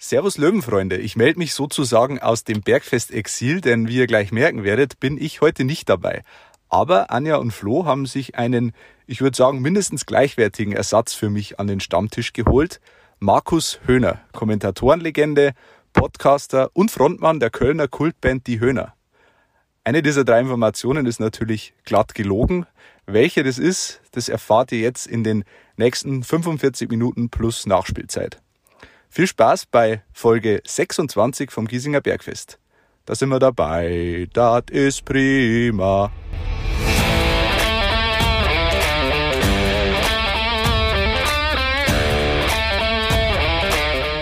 Servus Löwenfreunde, ich melde mich sozusagen aus dem Bergfest-Exil, denn wie ihr gleich merken werdet, bin ich heute nicht dabei. Aber Anja und Flo haben sich einen, ich würde sagen, mindestens gleichwertigen Ersatz für mich an den Stammtisch geholt. Markus Höhner, Kommentatorenlegende, Podcaster und Frontmann der Kölner Kultband Die Höhner. Eine dieser drei Informationen ist natürlich glatt gelogen. Welche das ist, das erfahrt ihr jetzt in den nächsten 45 Minuten plus Nachspielzeit. Viel Spaß bei Folge 26 vom Giesinger Bergfest. Da sind wir dabei. Das ist prima.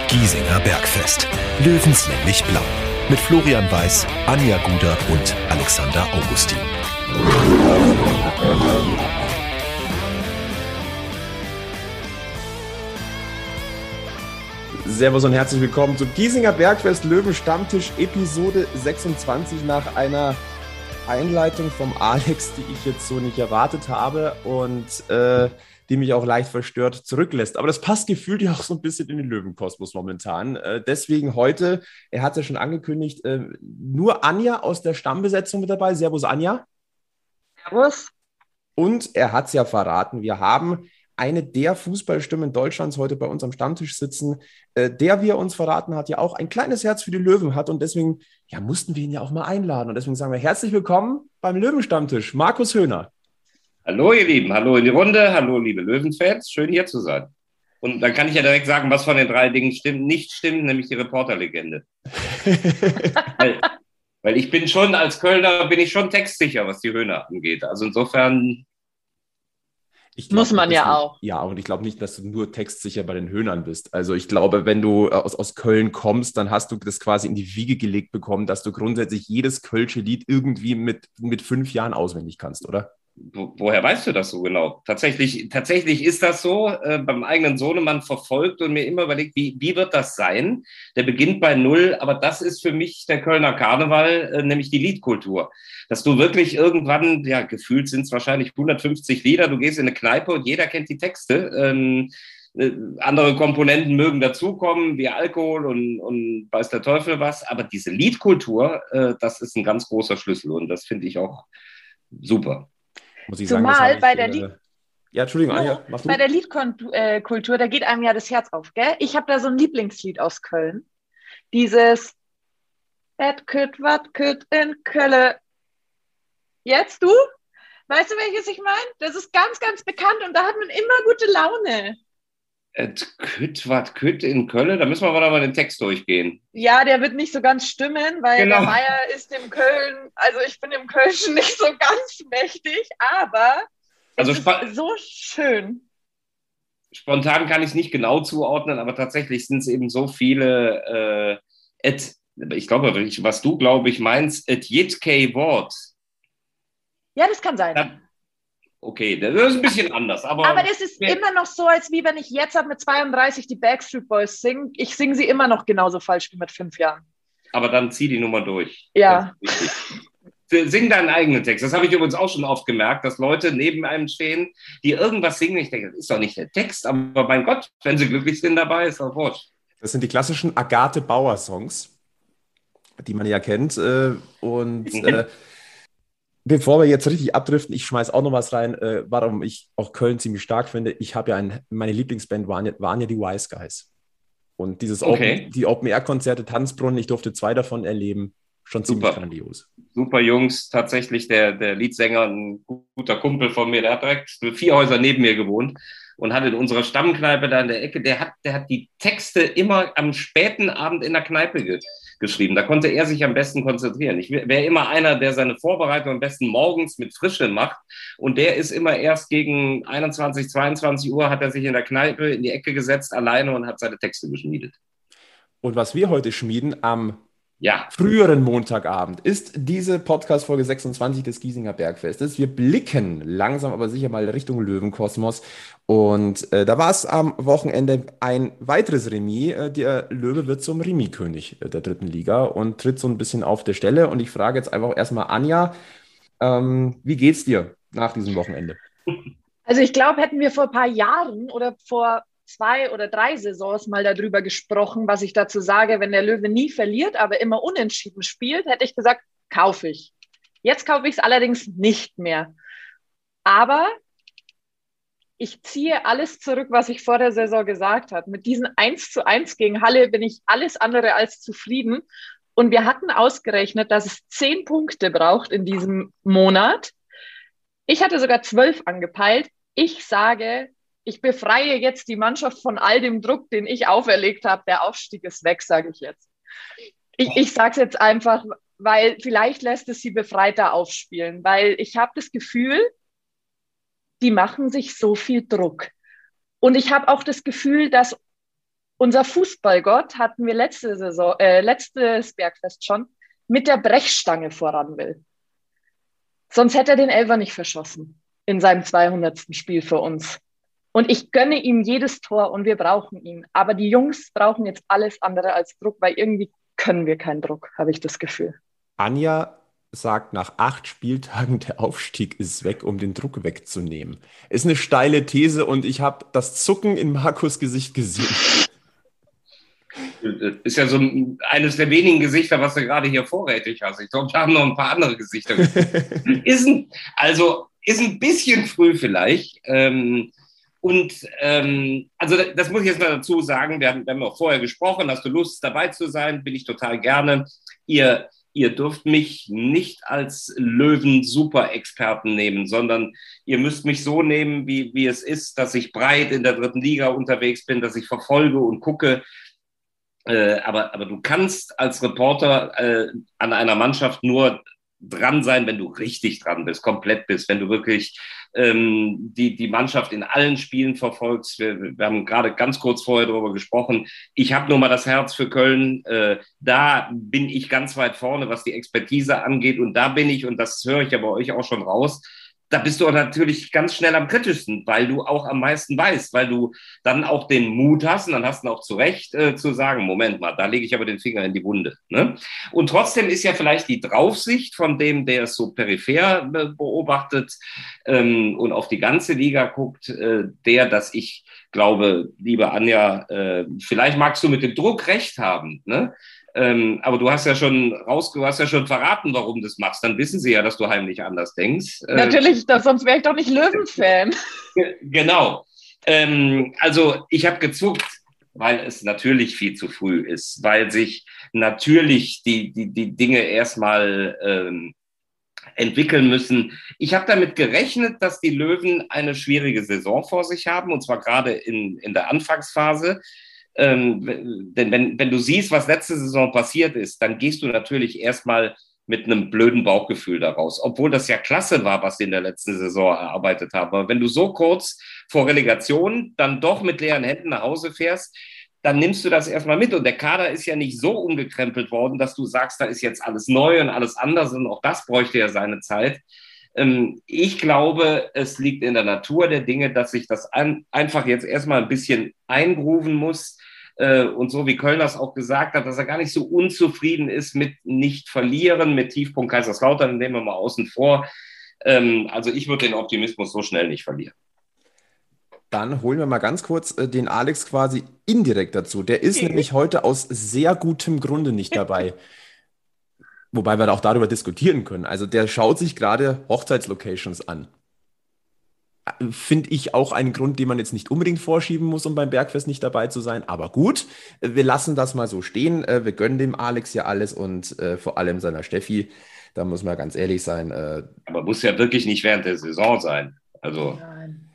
Giesinger Bergfest. Löwenslänglich blau. Mit Florian Weiß, Anja Guder und Alexander Augustin. Servus und herzlich willkommen zum Giesinger Bergfest Löwen Stammtisch Episode 26 nach einer Einleitung vom Alex, die ich jetzt so nicht erwartet habe und äh, die mich auch leicht verstört zurücklässt. Aber das passt gefühlt ja auch so ein bisschen in den Löwenkosmos momentan. Äh, deswegen heute, er hat es ja schon angekündigt, äh, nur Anja aus der Stammbesetzung mit dabei. Servus Anja. Servus. Und er hat es ja verraten, wir haben eine der Fußballstimmen Deutschlands heute bei uns am Stammtisch sitzen, äh, der, wie er uns verraten hat, ja auch ein kleines Herz für die Löwen hat und deswegen ja, mussten wir ihn ja auch mal einladen. Und deswegen sagen wir herzlich willkommen beim Löwenstammtisch, Markus Höhner. Hallo ihr Lieben, hallo in die Runde, hallo liebe Löwenfans, schön hier zu sein. Und dann kann ich ja direkt sagen, was von den drei Dingen stimmt, nicht stimmt, nämlich die Reporterlegende. weil, weil ich bin schon, als Kölner bin ich schon textsicher, was die Höhner angeht. Also insofern Glaub, Muss man ja du, auch. Ja, und ich glaube nicht, dass du nur textsicher bei den Höhnern bist. Also ich glaube, wenn du aus, aus Köln kommst, dann hast du das quasi in die Wiege gelegt bekommen, dass du grundsätzlich jedes Kölsche Lied irgendwie mit, mit fünf Jahren auswendig kannst, oder? Wo, woher weißt du das so genau? Tatsächlich, tatsächlich ist das so, äh, beim eigenen Sohnemann verfolgt und mir immer überlegt, wie, wie wird das sein? Der beginnt bei Null, aber das ist für mich der Kölner Karneval, äh, nämlich die Liedkultur. Dass du wirklich irgendwann, ja, gefühlt sind es wahrscheinlich 150 Lieder, du gehst in eine Kneipe und jeder kennt die Texte. Ähm, äh, andere Komponenten mögen dazukommen, wie Alkohol und, und weiß der Teufel was, aber diese Liedkultur, äh, das ist ein ganz großer Schlüssel und das finde ich auch super. Muss ich Zumal sagen, bei der Lied ja, Entschuldigung, Anja, mach du. Bei der Liedkultur, da geht einem ja das Herz auf, gell? Ich habe da so ein Lieblingslied aus Köln. Dieses Et küt wat küt in Kölle. Jetzt du? Weißt du, welches ich meine? Das ist ganz, ganz bekannt und da hat man immer gute Laune. Et küt wat küt in Köln? Da müssen wir aber mal den Text durchgehen. Ja, der wird nicht so ganz stimmen, weil genau. der Meier ist im Köln, also ich bin im Kölschen nicht so ganz mächtig, aber also so schön. Spontan kann ich es nicht genau zuordnen, aber tatsächlich sind es eben so viele, äh, et, ich glaube, was du, glaube ich, meinst, et jitke Wort. Ja, das kann sein. Da, okay, das ist ein bisschen anders. Aber, aber das ist ja. immer noch so, als wie wenn ich jetzt mit 32 die Backstreet Boys singe. Ich singe sie immer noch genauso falsch wie mit fünf Jahren. Aber dann zieh die Nummer durch. Ja. Sing deinen eigenen Text. Das habe ich übrigens auch schon oft gemerkt, dass Leute neben einem stehen, die irgendwas singen. Ich denke, das ist doch nicht der Text, aber mein Gott, wenn sie glücklich sind dabei, ist doch wurscht. Das sind die klassischen Agathe Bauer-Songs, die man ja kennt. Äh, und äh, bevor wir jetzt richtig abdriften, ich schmeiße auch noch was rein, äh, warum ich auch Köln ziemlich stark finde. Ich habe ja ein, meine Lieblingsband waren ja, waren ja die Wise Guys. Und dieses okay. Open, die Open-Air-Konzerte, Tanzbrunnen, ich durfte zwei davon erleben. Schon ziemlich Super. grandios. Super Jungs, tatsächlich der, der Leadsänger, ein guter Kumpel von mir, der hat direkt vier Häuser neben mir gewohnt und hat in unserer Stammkneipe da in der Ecke, der hat, der hat die Texte immer am späten Abend in der Kneipe ge geschrieben. Da konnte er sich am besten konzentrieren. Ich wäre immer einer, der seine Vorbereitung am besten morgens mit Frische macht. Und der ist immer erst gegen 21, 22 Uhr hat er sich in der Kneipe in die Ecke gesetzt, alleine und hat seine Texte geschmiedet. Und was wir heute schmieden am ja. früheren Montagabend ist diese Podcast-Folge 26 des Giesinger Bergfestes. Wir blicken langsam aber sicher mal Richtung Löwenkosmos. Und äh, da war es am Wochenende ein weiteres Remis. Äh, der Löwe wird zum Remis-König äh, der dritten Liga und tritt so ein bisschen auf der Stelle. Und ich frage jetzt einfach erstmal Anja, ähm, wie geht's dir nach diesem Wochenende? Also ich glaube, hätten wir vor ein paar Jahren oder vor zwei oder drei Saisons mal darüber gesprochen, was ich dazu sage, wenn der Löwe nie verliert, aber immer unentschieden spielt, hätte ich gesagt, kaufe ich. Jetzt kaufe ich es allerdings nicht mehr. Aber ich ziehe alles zurück, was ich vor der Saison gesagt habe. Mit diesen 1 zu 1 gegen Halle bin ich alles andere als zufrieden. Und wir hatten ausgerechnet, dass es zehn Punkte braucht in diesem Monat. Ich hatte sogar zwölf angepeilt. Ich sage, ich befreie jetzt die Mannschaft von all dem Druck, den ich auferlegt habe. Der Aufstieg ist weg, sage ich jetzt. Ich, ich sage es jetzt einfach, weil vielleicht lässt es sie befreiter aufspielen, weil ich habe das Gefühl, die machen sich so viel Druck. Und ich habe auch das Gefühl, dass unser Fußballgott hatten wir letzte Saison, äh, letztes Bergfest schon, mit der Brechstange voran will. Sonst hätte er den Elfer nicht verschossen in seinem 200. Spiel für uns. Und ich gönne ihm jedes Tor und wir brauchen ihn. Aber die Jungs brauchen jetzt alles andere als Druck, weil irgendwie können wir keinen Druck, habe ich das Gefühl. Anja sagt nach acht Spieltagen, der Aufstieg ist weg, um den Druck wegzunehmen. Ist eine steile These und ich habe das Zucken in Markus Gesicht gesehen. Ist ja so ein, eines der wenigen Gesichter, was du gerade hier vorrätig hast. Ich glaube, wir haben noch ein paar andere Gesichter. ist ein, also ist ein bisschen früh vielleicht. Ähm, und ähm, also das muss ich jetzt mal dazu sagen. Wir haben, wir haben auch vorher gesprochen. Hast du Lust dabei zu sein? Bin ich total gerne. Ihr ihr dürft mich nicht als Löwen-Super-Experten nehmen, sondern ihr müsst mich so nehmen, wie, wie es ist, dass ich breit in der dritten Liga unterwegs bin, dass ich verfolge und gucke. Äh, aber, aber du kannst als Reporter äh, an einer Mannschaft nur dran sein, wenn du richtig dran bist, komplett bist, wenn du wirklich ähm, die, die Mannschaft in allen Spielen verfolgst. Wir, wir haben gerade ganz kurz vorher darüber gesprochen. Ich habe nur mal das Herz für Köln. Äh, da bin ich ganz weit vorne, was die Expertise angeht. Und da bin ich, und das höre ich ja bei euch auch schon raus, da bist du natürlich ganz schnell am kritischsten, weil du auch am meisten weißt, weil du dann auch den Mut hast und dann hast du auch zu Recht äh, zu sagen, Moment mal, da lege ich aber den Finger in die Wunde. Ne? Und trotzdem ist ja vielleicht die Draufsicht von dem, der es so peripher äh, beobachtet ähm, und auf die ganze Liga guckt, äh, der, dass ich glaube, liebe Anja, äh, vielleicht magst du mit dem Druck recht haben, ne? Ähm, aber du hast ja schon raus, du hast ja schon verraten, warum du das machst. Dann wissen sie ja, dass du heimlich anders denkst. Äh, Natürlich, das, sonst wäre ich doch nicht Löwen-Fan. genau. Ähm, also ich habe gezuckt, weil es natürlich viel zu früh ist, weil sich natürlich die, die, die Dinge erstmal ähm, entwickeln müssen. Ich habe damit gerechnet, dass die Löwen eine schwierige Saison vor sich haben, und zwar gerade in, in der Anfangsphase. Ähm, denn wenn, wenn du siehst, was letzte Saison passiert ist, dann gehst du natürlich erstmal mit einem blöden Bauchgefühl daraus, obwohl das ja klasse war, was sie in der letzten Saison erarbeitet haben. Aber wenn du so kurz vor Relegation dann doch mit leeren Händen nach Hause fährst, dann nimmst du das erstmal mit. Und der Kader ist ja nicht so umgekrempelt worden, dass du sagst, da ist jetzt alles neu und alles anders und auch das bräuchte ja seine Zeit. Ähm, ich glaube, es liegt in der Natur der Dinge, dass sich das einfach jetzt erstmal ein bisschen eingrooven muss äh, und so wie Köln das auch gesagt hat, dass er gar nicht so unzufrieden ist mit nicht verlieren, mit Tiefpunkt Kaiserslautern, nehmen wir mal außen vor. Ähm, also ich würde den Optimismus so schnell nicht verlieren. Dann holen wir mal ganz kurz äh, den Alex quasi indirekt dazu. Der ist okay. nämlich heute aus sehr gutem Grunde nicht dabei. Wobei wir auch darüber diskutieren können. Also der schaut sich gerade Hochzeitslocations an finde ich auch einen Grund, den man jetzt nicht unbedingt vorschieben muss, um beim Bergfest nicht dabei zu sein. Aber gut, wir lassen das mal so stehen. Äh, wir gönnen dem Alex ja alles und äh, vor allem seiner Steffi. Da muss man ganz ehrlich sein. Äh, Aber muss ja wirklich nicht während der Saison sein. Also. Nein.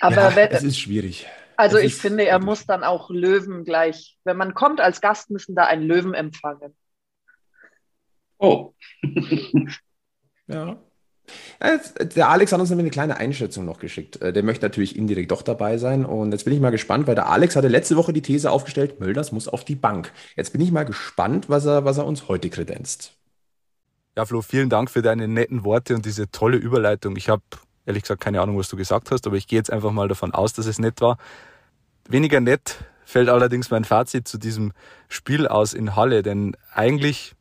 Aber ja, wenn, es ist schwierig. Also es ich finde, er muss dann auch Löwen gleich. Wenn man kommt als Gast, müssen da einen Löwen empfangen. Oh. ja. Der Alex hat uns nämlich eine kleine Einschätzung noch geschickt. Äh, der möchte natürlich indirekt doch dabei sein. Und jetzt bin ich mal gespannt, weil der Alex hatte letzte Woche die These aufgestellt, Mölders muss auf die Bank. Jetzt bin ich mal gespannt, was er, was er uns heute kredenzt. Ja, Flo, vielen Dank für deine netten Worte und diese tolle Überleitung. Ich habe ehrlich gesagt keine Ahnung, was du gesagt hast, aber ich gehe jetzt einfach mal davon aus, dass es nett war. Weniger nett fällt allerdings mein Fazit zu diesem Spiel aus in Halle, denn eigentlich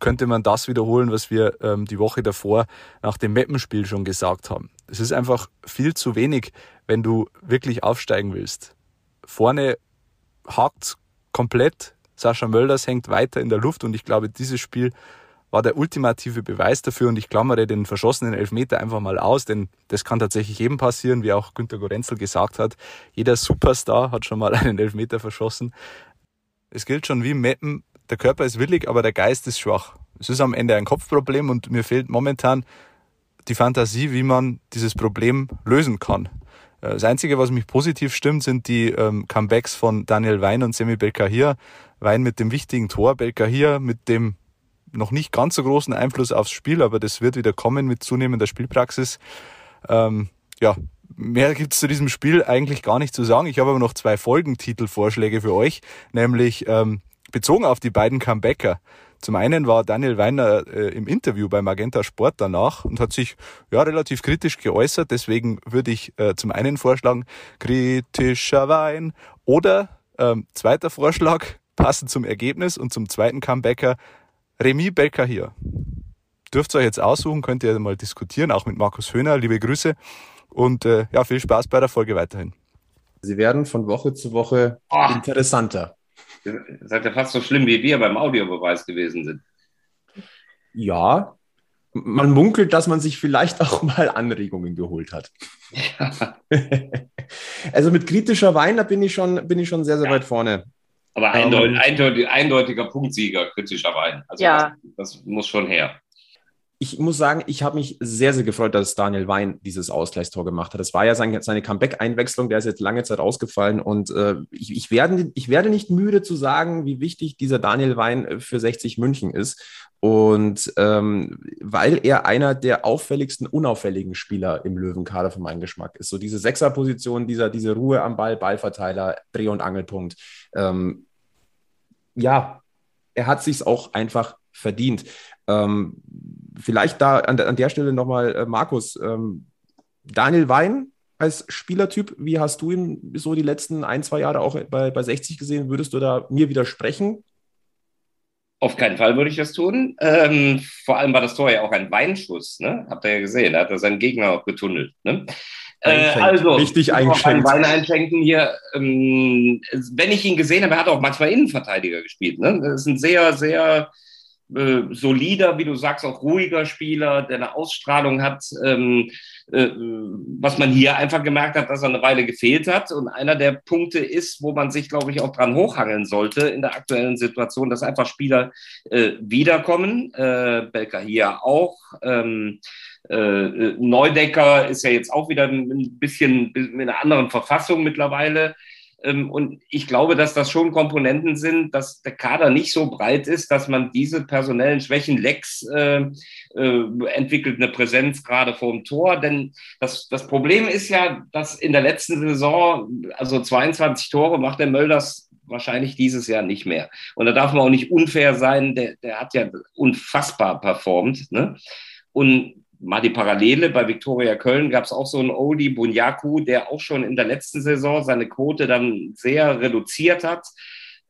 könnte man das wiederholen, was wir ähm, die Woche davor nach dem Mappenspiel schon gesagt haben. Es ist einfach viel zu wenig, wenn du wirklich aufsteigen willst. vorne hakt komplett. Sascha Mölders hängt weiter in der Luft und ich glaube, dieses Spiel war der ultimative Beweis dafür und ich klammere den verschossenen Elfmeter einfach mal aus, denn das kann tatsächlich jedem passieren, wie auch Günter Gorenzel gesagt hat. Jeder Superstar hat schon mal einen Elfmeter verschossen. Es gilt schon wie Meppen, der Körper ist willig, aber der Geist ist schwach. Es ist am Ende ein Kopfproblem und mir fehlt momentan die Fantasie, wie man dieses Problem lösen kann. Äh, das Einzige, was mich positiv stimmt, sind die ähm, Comebacks von Daniel Wein und Semi Belkahir. Wein mit dem wichtigen Tor, Belkahir mit dem noch nicht ganz so großen Einfluss aufs Spiel, aber das wird wieder kommen mit zunehmender Spielpraxis. Ähm, ja, mehr gibt's zu diesem Spiel eigentlich gar nicht zu sagen. Ich habe aber noch zwei Folgentitelvorschläge für euch, nämlich ähm, bezogen auf die beiden Comebacker. Zum einen war Daniel Weiner äh, im Interview bei Magenta Sport danach und hat sich ja relativ kritisch geäußert. Deswegen würde ich äh, zum einen vorschlagen, kritischer Wein. Oder ähm, zweiter Vorschlag, passend zum Ergebnis und zum zweiten Comebacker, Remy Becker hier. Dürft ihr euch jetzt aussuchen, könnt ihr mal diskutieren, auch mit Markus Höhner. Liebe Grüße und äh, ja, viel Spaß bei der Folge weiterhin. Sie werden von Woche zu Woche oh. interessanter. Ihr seid ja fast so schlimm wie wir beim Audiobeweis gewesen sind. Ja, man munkelt, dass man sich vielleicht auch mal Anregungen geholt hat. Ja. also mit kritischer Wein, da bin ich schon, bin ich schon sehr, sehr ja. weit vorne. Aber eindeutig, um, eindeutig, eindeutiger Punktsieger, kritischer Wein. Also ja. das, das muss schon her ich muss sagen, ich habe mich sehr, sehr gefreut, dass Daniel Wein dieses Ausgleichstor gemacht hat. Das war ja seine, seine Comeback-Einwechslung, der ist jetzt lange Zeit ausgefallen und äh, ich, ich, werde, ich werde nicht müde zu sagen, wie wichtig dieser Daniel Wein äh, für 60 München ist. Und ähm, weil er einer der auffälligsten, unauffälligen Spieler im Löwenkader für meinen Geschmack ist. So diese Sechserposition, dieser, diese Ruhe am Ball, Ballverteiler, Dreh- und Angelpunkt. Ähm, ja, er hat sich auch einfach verdient. Ähm, vielleicht da an, an der Stelle nochmal, äh, Markus, ähm, Daniel Wein als Spielertyp, wie hast du ihn so die letzten ein, zwei Jahre auch bei, bei 60 gesehen? Würdest du da mir widersprechen? Auf keinen Fall würde ich das tun. Ähm, vor allem war das Tor ja auch ein Weinschuss, ne? Habt ihr ja gesehen, da hat er seinen Gegner auch getunnelt. Ne? Äh, also, richtig eingeschenkt. Wein einschenken hier. Ähm, wenn ich ihn gesehen habe, er hat auch manchmal Innenverteidiger gespielt. Ne? Das ist ein sehr, sehr äh, solider, wie du sagst, auch ruhiger Spieler, der eine Ausstrahlung hat, ähm, äh, was man hier einfach gemerkt hat, dass er eine Weile gefehlt hat. Und einer der Punkte ist, wo man sich, glaube ich, auch dran hochhangeln sollte in der aktuellen Situation, dass einfach Spieler äh, wiederkommen. Äh, Belka hier auch. Ähm, äh, Neudecker ist ja jetzt auch wieder ein bisschen in einer anderen Verfassung mittlerweile. Ähm, und ich glaube, dass das schon Komponenten sind, dass der Kader nicht so breit ist, dass man diese personellen Schwächen Lex äh, äh, entwickelt eine Präsenz gerade vor dem Tor. Denn das, das Problem ist ja, dass in der letzten Saison, also 22 Tore macht der Mölders wahrscheinlich dieses Jahr nicht mehr. Und da darf man auch nicht unfair sein, der, der hat ja unfassbar performt. Ne? Und mal die Parallele, bei Viktoria Köln gab es auch so einen Odi Bunyaku, der auch schon in der letzten Saison seine Quote dann sehr reduziert hat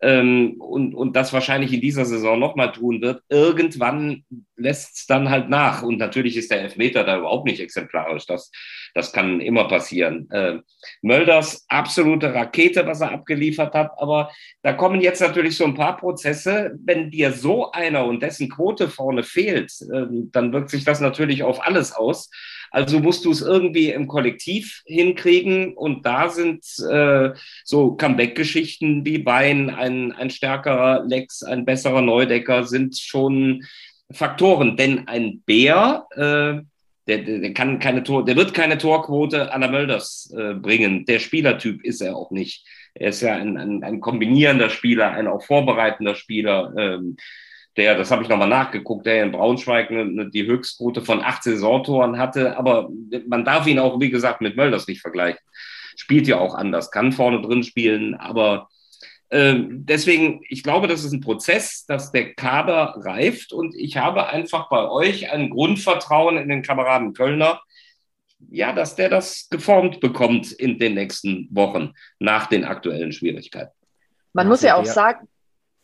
ähm, und, und das wahrscheinlich in dieser Saison nochmal tun wird. Irgendwann lässt es dann halt nach. Und natürlich ist der Elfmeter da überhaupt nicht exemplarisch. Das, das kann immer passieren. Äh, Mölders absolute Rakete, was er abgeliefert hat. Aber da kommen jetzt natürlich so ein paar Prozesse. Wenn dir so einer und dessen Quote vorne fehlt, äh, dann wirkt sich das natürlich auf alles aus. Also musst du es irgendwie im Kollektiv hinkriegen. Und da sind äh, so Comeback-Geschichten wie Bein, ein, ein stärkerer Lex, ein besserer Neudecker sind schon Faktoren. Denn ein Bär, äh, der, der, kann keine Tor, der wird keine Torquote an der Mölders äh, bringen. Der Spielertyp ist er auch nicht. Er ist ja ein, ein, ein kombinierender Spieler, ein auch vorbereitender Spieler. Ähm, der, das habe ich nochmal nachgeguckt, der in Braunschweig eine, eine, die Höchstquote von acht Saisontoren hatte. Aber man darf ihn auch, wie gesagt, mit Mölders nicht vergleichen. Spielt ja auch anders, kann vorne drin spielen, aber äh, deswegen, ich glaube, das ist ein Prozess, dass der Kader reift und ich habe einfach bei euch ein Grundvertrauen in den Kameraden Kölner, ja, dass der das geformt bekommt in den nächsten Wochen nach den aktuellen Schwierigkeiten. Man muss ja auch sagen,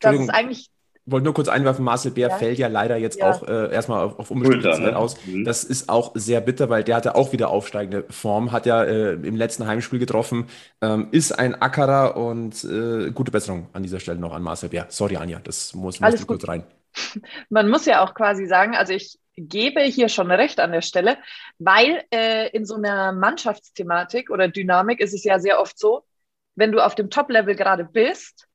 dass es eigentlich wollte nur kurz einwerfen, Marcel Bär ja. fällt ja leider jetzt ja. auch äh, erstmal auf, auf unbestimmte Zeit ne? aus. Mhm. Das ist auch sehr bitter, weil der hatte auch wieder aufsteigende Form, hat ja äh, im letzten Heimspiel getroffen, ähm, ist ein Ackerer und äh, gute Besserung an dieser Stelle noch an Marcel Bär. Sorry, Anja, das muss, muss kurz rein. Man muss ja auch quasi sagen, also ich gebe hier schon recht an der Stelle, weil äh, in so einer Mannschaftsthematik oder Dynamik ist es ja sehr oft so, wenn du auf dem Top-Level gerade bist,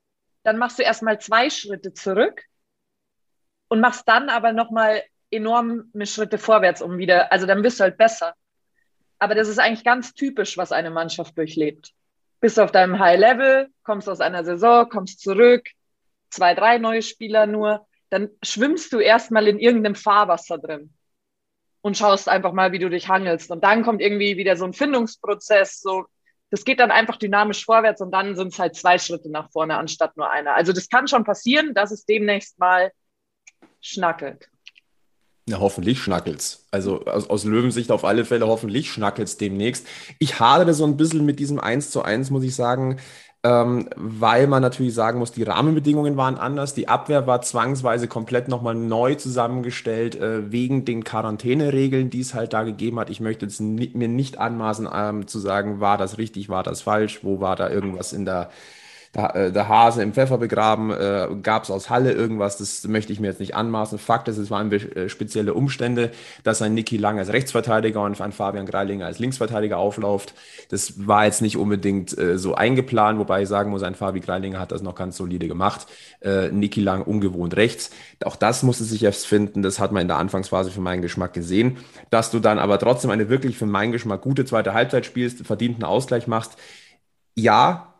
dann machst du erstmal zwei Schritte zurück und machst dann aber nochmal enorme Schritte vorwärts, um wieder, also dann bist du halt besser. Aber das ist eigentlich ganz typisch, was eine Mannschaft durchlebt. Bist auf deinem High Level, kommst aus einer Saison, kommst zurück, zwei, drei neue Spieler nur, dann schwimmst du erstmal in irgendeinem Fahrwasser drin und schaust einfach mal, wie du dich hangelst. Und dann kommt irgendwie wieder so ein Findungsprozess, so das geht dann einfach dynamisch vorwärts und dann sind es halt zwei Schritte nach vorne anstatt nur einer. Also das kann schon passieren, dass es demnächst mal schnackelt. Ja, hoffentlich schnackelt's. Also aus, aus Löwensicht auf alle Fälle hoffentlich schnackelt's demnächst. Ich hadere so ein bisschen mit diesem 1 zu 1, muss ich sagen ähm, weil man natürlich sagen muss, die Rahmenbedingungen waren anders. Die Abwehr war zwangsweise komplett nochmal neu zusammengestellt, äh, wegen den Quarantäneregeln, die es halt da gegeben hat. Ich möchte jetzt mir nicht anmaßen ähm, zu sagen, war das richtig, war das falsch, wo war da irgendwas in der der, der Hase im Pfeffer begraben, äh, gab es aus Halle irgendwas, das möchte ich mir jetzt nicht anmaßen. Fakt ist, es waren äh, spezielle Umstände, dass ein Niki Lang als Rechtsverteidiger und ein Fabian Greilinger als Linksverteidiger aufläuft. Das war jetzt nicht unbedingt äh, so eingeplant, wobei ich sagen muss, ein Fabi Greilinger hat das noch ganz solide gemacht. Äh, Niki Lang ungewohnt rechts. Auch das musste sich erst finden, das hat man in der Anfangsphase für meinen Geschmack gesehen. Dass du dann aber trotzdem eine wirklich für meinen Geschmack gute zweite Halbzeit spielst, verdienten Ausgleich machst, ja,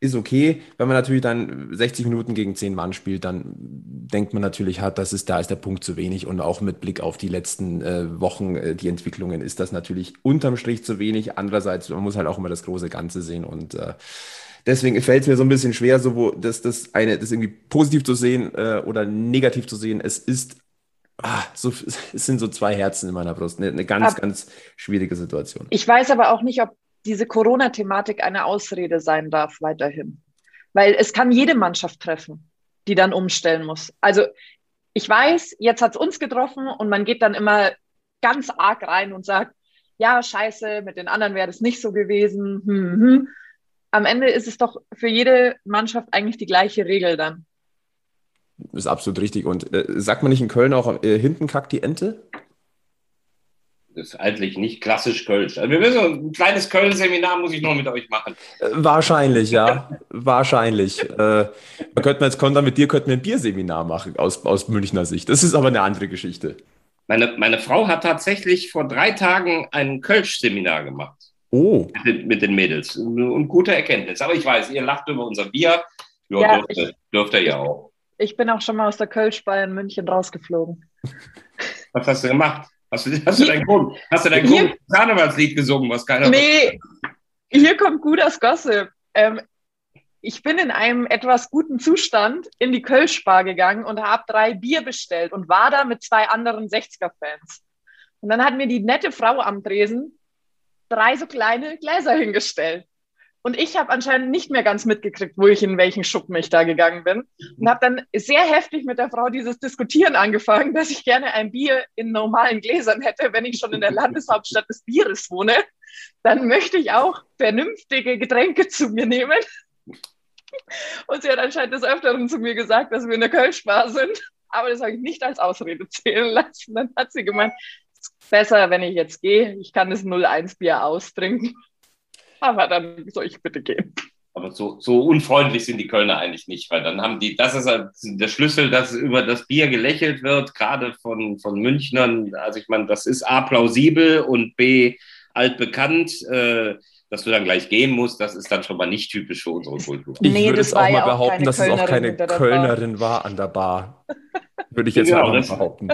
ist okay. Wenn man natürlich dann 60 Minuten gegen 10 Mann spielt, dann denkt man natürlich, hat, das ist, da ist der Punkt zu wenig. Und auch mit Blick auf die letzten äh, Wochen, äh, die Entwicklungen, ist das natürlich unterm Strich zu wenig. Andererseits, man muss halt auch immer das große Ganze sehen. Und äh, deswegen fällt es mir so ein bisschen schwer, so wo das, das eine, das irgendwie positiv zu sehen äh, oder negativ zu sehen. Es ist Ah, so, es sind so zwei Herzen in meiner Brust. Eine, eine ganz, aber ganz schwierige Situation. Ich weiß aber auch nicht, ob diese Corona-Thematik eine Ausrede sein darf weiterhin. Weil es kann jede Mannschaft treffen, die dann umstellen muss. Also ich weiß, jetzt hat es uns getroffen und man geht dann immer ganz arg rein und sagt, ja, scheiße, mit den anderen wäre das nicht so gewesen. Hm, hm. Am Ende ist es doch für jede Mannschaft eigentlich die gleiche Regel dann. Das ist absolut richtig. Und äh, sagt man nicht in Köln auch, äh, hinten kackt die Ente? Das ist eigentlich nicht klassisch Kölsch. Also wir müssen ein kleines Köln-Seminar muss ich noch mit euch machen. Äh, wahrscheinlich, ja. Wahrscheinlich. Äh, man könnte jetzt kommen, mit dir könnten wir ein Bierseminar machen aus, aus Münchner Sicht. Das ist aber eine andere Geschichte. Meine, meine Frau hat tatsächlich vor drei Tagen ein Kölsch-Seminar gemacht. Oh. Mit, mit, den Mädels. Und gute Erkenntnis. Aber ich weiß, ihr lacht über unser Bier. Ja, ja dürft, ich, dürft ihr ja auch. Ich bin auch schon mal aus der Kölsch-Bar in München rausgeflogen. Was hast du gemacht? Hast du, hast du dein, Grund, hast du dein Grund Karnevalslied gesungen, was keiner Nee, hier kommt guter Gossip. Ähm, ich bin in einem etwas guten Zustand in die Kölschbar gegangen und habe drei Bier bestellt und war da mit zwei anderen 60er-Fans. Und dann hat mir die nette Frau am Dresen drei so kleine Gläser hingestellt. Und ich habe anscheinend nicht mehr ganz mitgekriegt, wo ich in welchen Schuppen ich da gegangen bin. Und habe dann sehr heftig mit der Frau dieses Diskutieren angefangen, dass ich gerne ein Bier in normalen Gläsern hätte, wenn ich schon in der Landeshauptstadt des Bieres wohne. Dann möchte ich auch vernünftige Getränke zu mir nehmen. Und sie hat anscheinend des Öfteren zu mir gesagt, dass wir in der Kölschbar sind. Aber das habe ich nicht als Ausrede zählen lassen. Dann hat sie gemeint, es ist besser, wenn ich jetzt gehe. Ich kann das 01 Bier austrinken. Aber dann soll ich bitte gehen. Aber so, so unfreundlich sind die Kölner eigentlich nicht, weil dann haben die, das ist halt der Schlüssel, dass über das Bier gelächelt wird, gerade von, von Münchnern. Also ich meine, das ist A plausibel und B altbekannt. Äh, dass du dann gleich gehen musst, das ist dann schon mal nicht typisch für unsere Kultur. Ich nee, würde es auch mal behaupten, dass es auch keine Kölnerin war an der Bar. Würde ich jetzt genau, mal behaupten.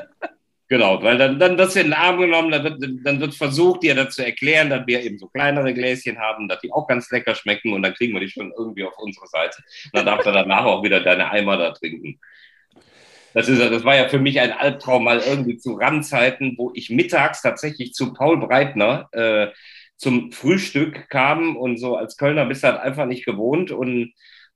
Genau, weil dann, dann das in den Arm genommen, dann wird, dann wird versucht, dir das zu erklären, dass wir eben so kleinere Gläschen haben, dass die auch ganz lecker schmecken und dann kriegen wir die schon irgendwie auf unsere Seite. Und dann darfst du danach auch wieder deine Eimer da trinken. Das, ist, das war ja für mich ein Albtraum, mal irgendwie zu Randzeiten, wo ich mittags tatsächlich zu Paul Breitner äh, zum Frühstück kam und so als Kölner bist du halt einfach nicht gewohnt und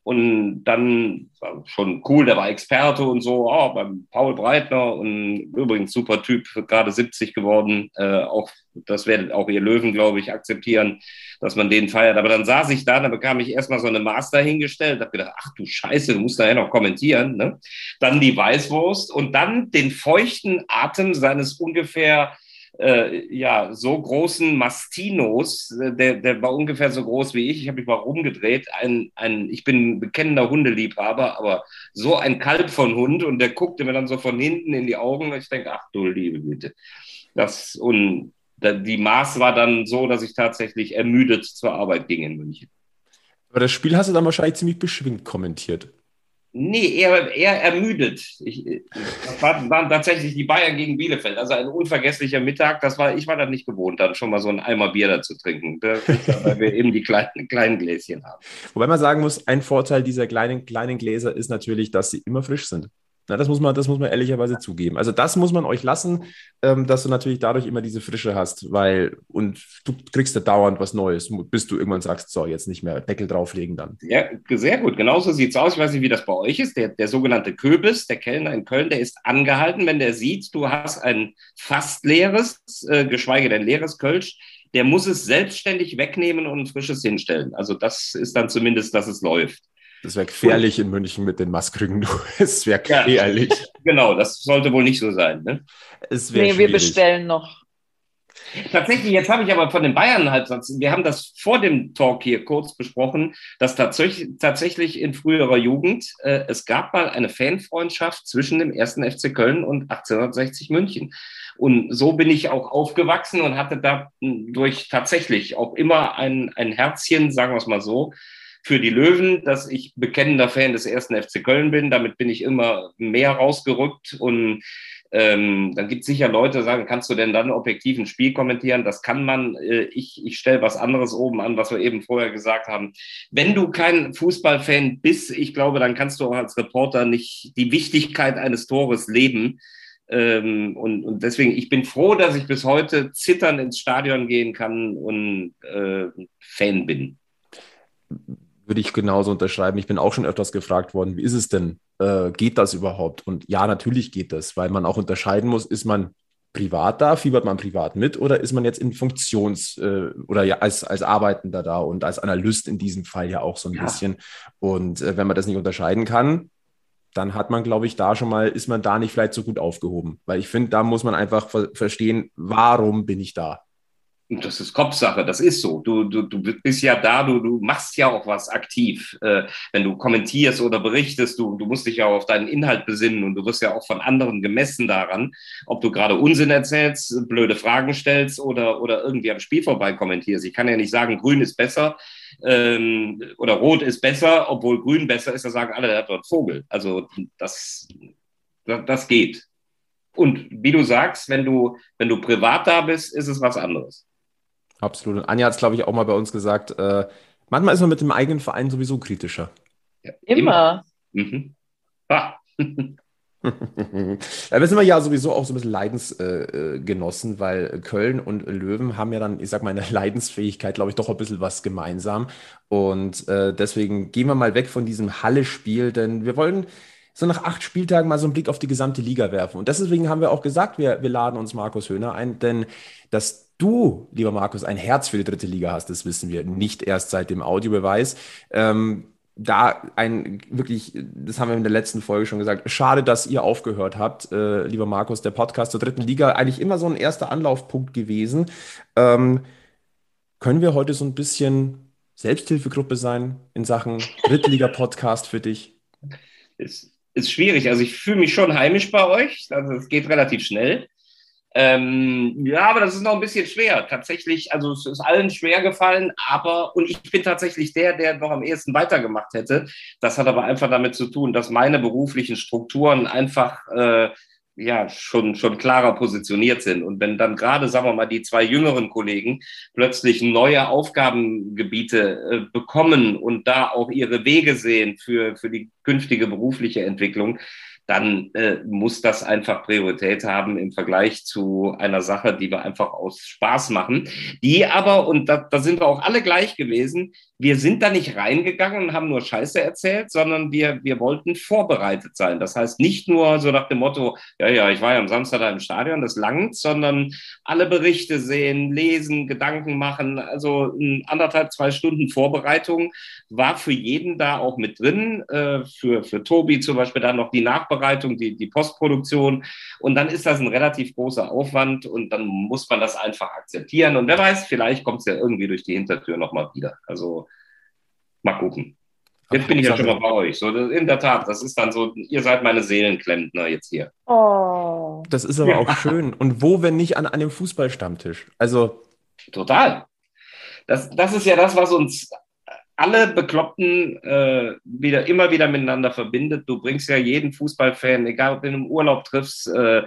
Und dann schon cool, der war Experte und so, oh, beim Paul Breitner und übrigens super Typ, gerade 70 geworden. Äh, auch das werdet auch ihr Löwen, glaube ich, akzeptieren, dass man den feiert. Aber dann saß ich da, da bekam ich erstmal so eine Master hingestellt, habe gedacht, ach du Scheiße, du musst ja noch kommentieren. Ne? Dann die Weißwurst und dann den feuchten Atem seines ungefähr äh, ja, so großen Mastinos, äh, der, der war ungefähr so groß wie ich. Ich habe mich mal rumgedreht. Ein, ein, ich bin ein bekennender Hundeliebhaber, aber so ein Kalb von Hund und der guckte mir dann so von hinten in die Augen ich denke, ach du liebe Güte. Das, und die Maß war dann so, dass ich tatsächlich ermüdet zur Arbeit ging in München. Aber das Spiel hast du dann wahrscheinlich ziemlich beschwingt kommentiert. Nee, eher, eher ermüdet. Ich, das waren, waren, tatsächlich die Bayern gegen Bielefeld. Also ein unvergesslicher Mittag. Das war, ich war dann nicht gewohnt, dann schon mal so ein Eimer Bier da zu trinken, weil wir eben die kleinen, kleinen Gläschen haben. Wobei man sagen muss, ein Vorteil dieser kleinen, kleinen Gläser ist natürlich, dass sie immer frisch sind. Na, das, muss man, das muss man ehrlicherweise zugeben. Also das muss man euch lassen, ähm, dass du natürlich dadurch immer diese Frische hast, weil und du kriegst da dauernd was Neues, bis du irgendwann sagst, so, jetzt nicht mehr Deckel drauflegen dann. Ja, sehr gut. Genauso sieht es aus. Ich weiß nicht, wie das bei euch ist. Der, der sogenannte Köbis, der Kellner in Köln, der ist angehalten, wenn der sieht, du hast ein fast leeres, äh, geschweige denn leeres Kölsch, der muss es selbstständig wegnehmen und ein frisches hinstellen. Also das ist dann zumindest, dass es läuft. Das wäre gefährlich in München mit den Maskrücken. Es wäre gefährlich. Ja, genau, das sollte wohl nicht so sein. Ne? Es nee, wir bestellen noch. Tatsächlich, jetzt habe ich aber von den Bayern halt, wir haben das vor dem Talk hier kurz besprochen, dass tatsächlich, tatsächlich in früherer Jugend äh, es gab mal eine Fanfreundschaft zwischen dem ersten FC Köln und 1860 München. Und so bin ich auch aufgewachsen und hatte da durch tatsächlich auch immer ein, ein Herzchen, sagen wir es mal so, für die Löwen, dass ich bekennender Fan des ersten FC Köln bin. Damit bin ich immer mehr rausgerückt und ähm, dann gibt es sicher Leute, die sagen, kannst du denn dann objektiv ein Spiel kommentieren? Das kann man. Äh, ich ich stelle was anderes oben an, was wir eben vorher gesagt haben. Wenn du kein Fußballfan bist, ich glaube, dann kannst du auch als Reporter nicht die Wichtigkeit eines Tores leben. Ähm, und, und deswegen, ich bin froh, dass ich bis heute zittern ins Stadion gehen kann und äh, Fan bin würde ich genauso unterschreiben. Ich bin auch schon öfters gefragt worden, wie ist es denn? Äh, geht das überhaupt? Und ja, natürlich geht das, weil man auch unterscheiden muss, ist man privat da, fiebert man privat mit oder ist man jetzt in Funktions- äh, oder ja als, als Arbeitender da und als Analyst in diesem Fall ja auch so ein ja. bisschen. Und äh, wenn man das nicht unterscheiden kann, dann hat man, glaube ich, da schon mal, ist man da nicht vielleicht so gut aufgehoben. Weil ich finde, da muss man einfach ver verstehen, warum bin ich da? Das ist Kopfsache, das ist so. Du, du, du bist ja da, du, du machst ja auch was aktiv. Äh, wenn du kommentierst oder berichtest, du, du musst dich ja auch auf deinen Inhalt besinnen und du wirst ja auch von anderen gemessen daran, ob du gerade Unsinn erzählst, blöde Fragen stellst oder, oder irgendwie am Spiel vorbei kommentierst. Ich kann ja nicht sagen, grün ist besser ähm, oder rot ist besser, obwohl grün besser ist, da sagen alle, der hat dort Vogel. Also das, das, das geht. Und wie du sagst, wenn du, wenn du privat da bist, ist es was anderes. Absolut. Und Anja hat es, glaube ich, auch mal bei uns gesagt, äh, manchmal ist man mit dem eigenen Verein sowieso kritischer. Ja, immer. immer. Mhm. Ah. ja, wir sind ja sowieso auch so ein bisschen Leidensgenossen, äh, weil Köln und Löwen haben ja dann, ich sag mal, in der Leidensfähigkeit, glaube ich, doch ein bisschen was gemeinsam. Und äh, deswegen gehen wir mal weg von diesem Halle-Spiel, denn wir wollen so nach acht Spieltagen mal so einen Blick auf die gesamte Liga werfen. Und deswegen haben wir auch gesagt, wir, wir laden uns Markus Höhner ein, denn das du, lieber Markus, ein Herz für die dritte Liga hast, das wissen wir nicht erst seit dem Audiobeweis. Ähm, da ein wirklich, das haben wir in der letzten Folge schon gesagt, schade, dass ihr aufgehört habt, äh, lieber Markus, der Podcast zur dritten Liga, eigentlich immer so ein erster Anlaufpunkt gewesen. Ähm, können wir heute so ein bisschen Selbsthilfegruppe sein in Sachen Drittliga-Podcast für dich? Ist, ist schwierig. Also ich fühle mich schon heimisch bei euch. Also es geht relativ schnell. Ähm, ja, aber das ist noch ein bisschen schwer. Tatsächlich, also es ist allen schwer gefallen, aber, und ich bin tatsächlich der, der noch am ehesten weitergemacht hätte. Das hat aber einfach damit zu tun, dass meine beruflichen Strukturen einfach äh, ja schon, schon klarer positioniert sind. Und wenn dann gerade, sagen wir mal, die zwei jüngeren Kollegen plötzlich neue Aufgabengebiete äh, bekommen und da auch ihre Wege sehen für, für die künftige berufliche Entwicklung, dann äh, muss das einfach Priorität haben im Vergleich zu einer Sache, die wir einfach aus Spaß machen. Die aber, und da, da sind wir auch alle gleich gewesen, wir sind da nicht reingegangen und haben nur Scheiße erzählt, sondern wir, wir wollten vorbereitet sein. Das heißt nicht nur so nach dem Motto, ja, ja, ich war ja am Samstag da im Stadion, das langt, sondern alle Berichte sehen, lesen, Gedanken machen. Also anderthalb, zwei Stunden Vorbereitung war für jeden da auch mit drin. Äh, für, für Tobi zum Beispiel dann noch die Nachbereitung, die, die Postproduktion. Und dann ist das ein relativ großer Aufwand und dann muss man das einfach akzeptieren. Und wer weiß, vielleicht kommt es ja irgendwie durch die Hintertür nochmal wieder. Also mal gucken. Jetzt bin ich ja schon mal bei euch. So, in der Tat, das ist dann so, ihr seid meine Seelenklempner jetzt hier. Oh. Das ist aber auch schön. Und wo, wenn nicht an einem Fußballstammtisch? Also. Total. Das, das ist ja das, was uns alle Bekloppten äh, wieder immer wieder miteinander verbindet. Du bringst ja jeden Fußballfan, egal ob du ihn im Urlaub triffst, äh,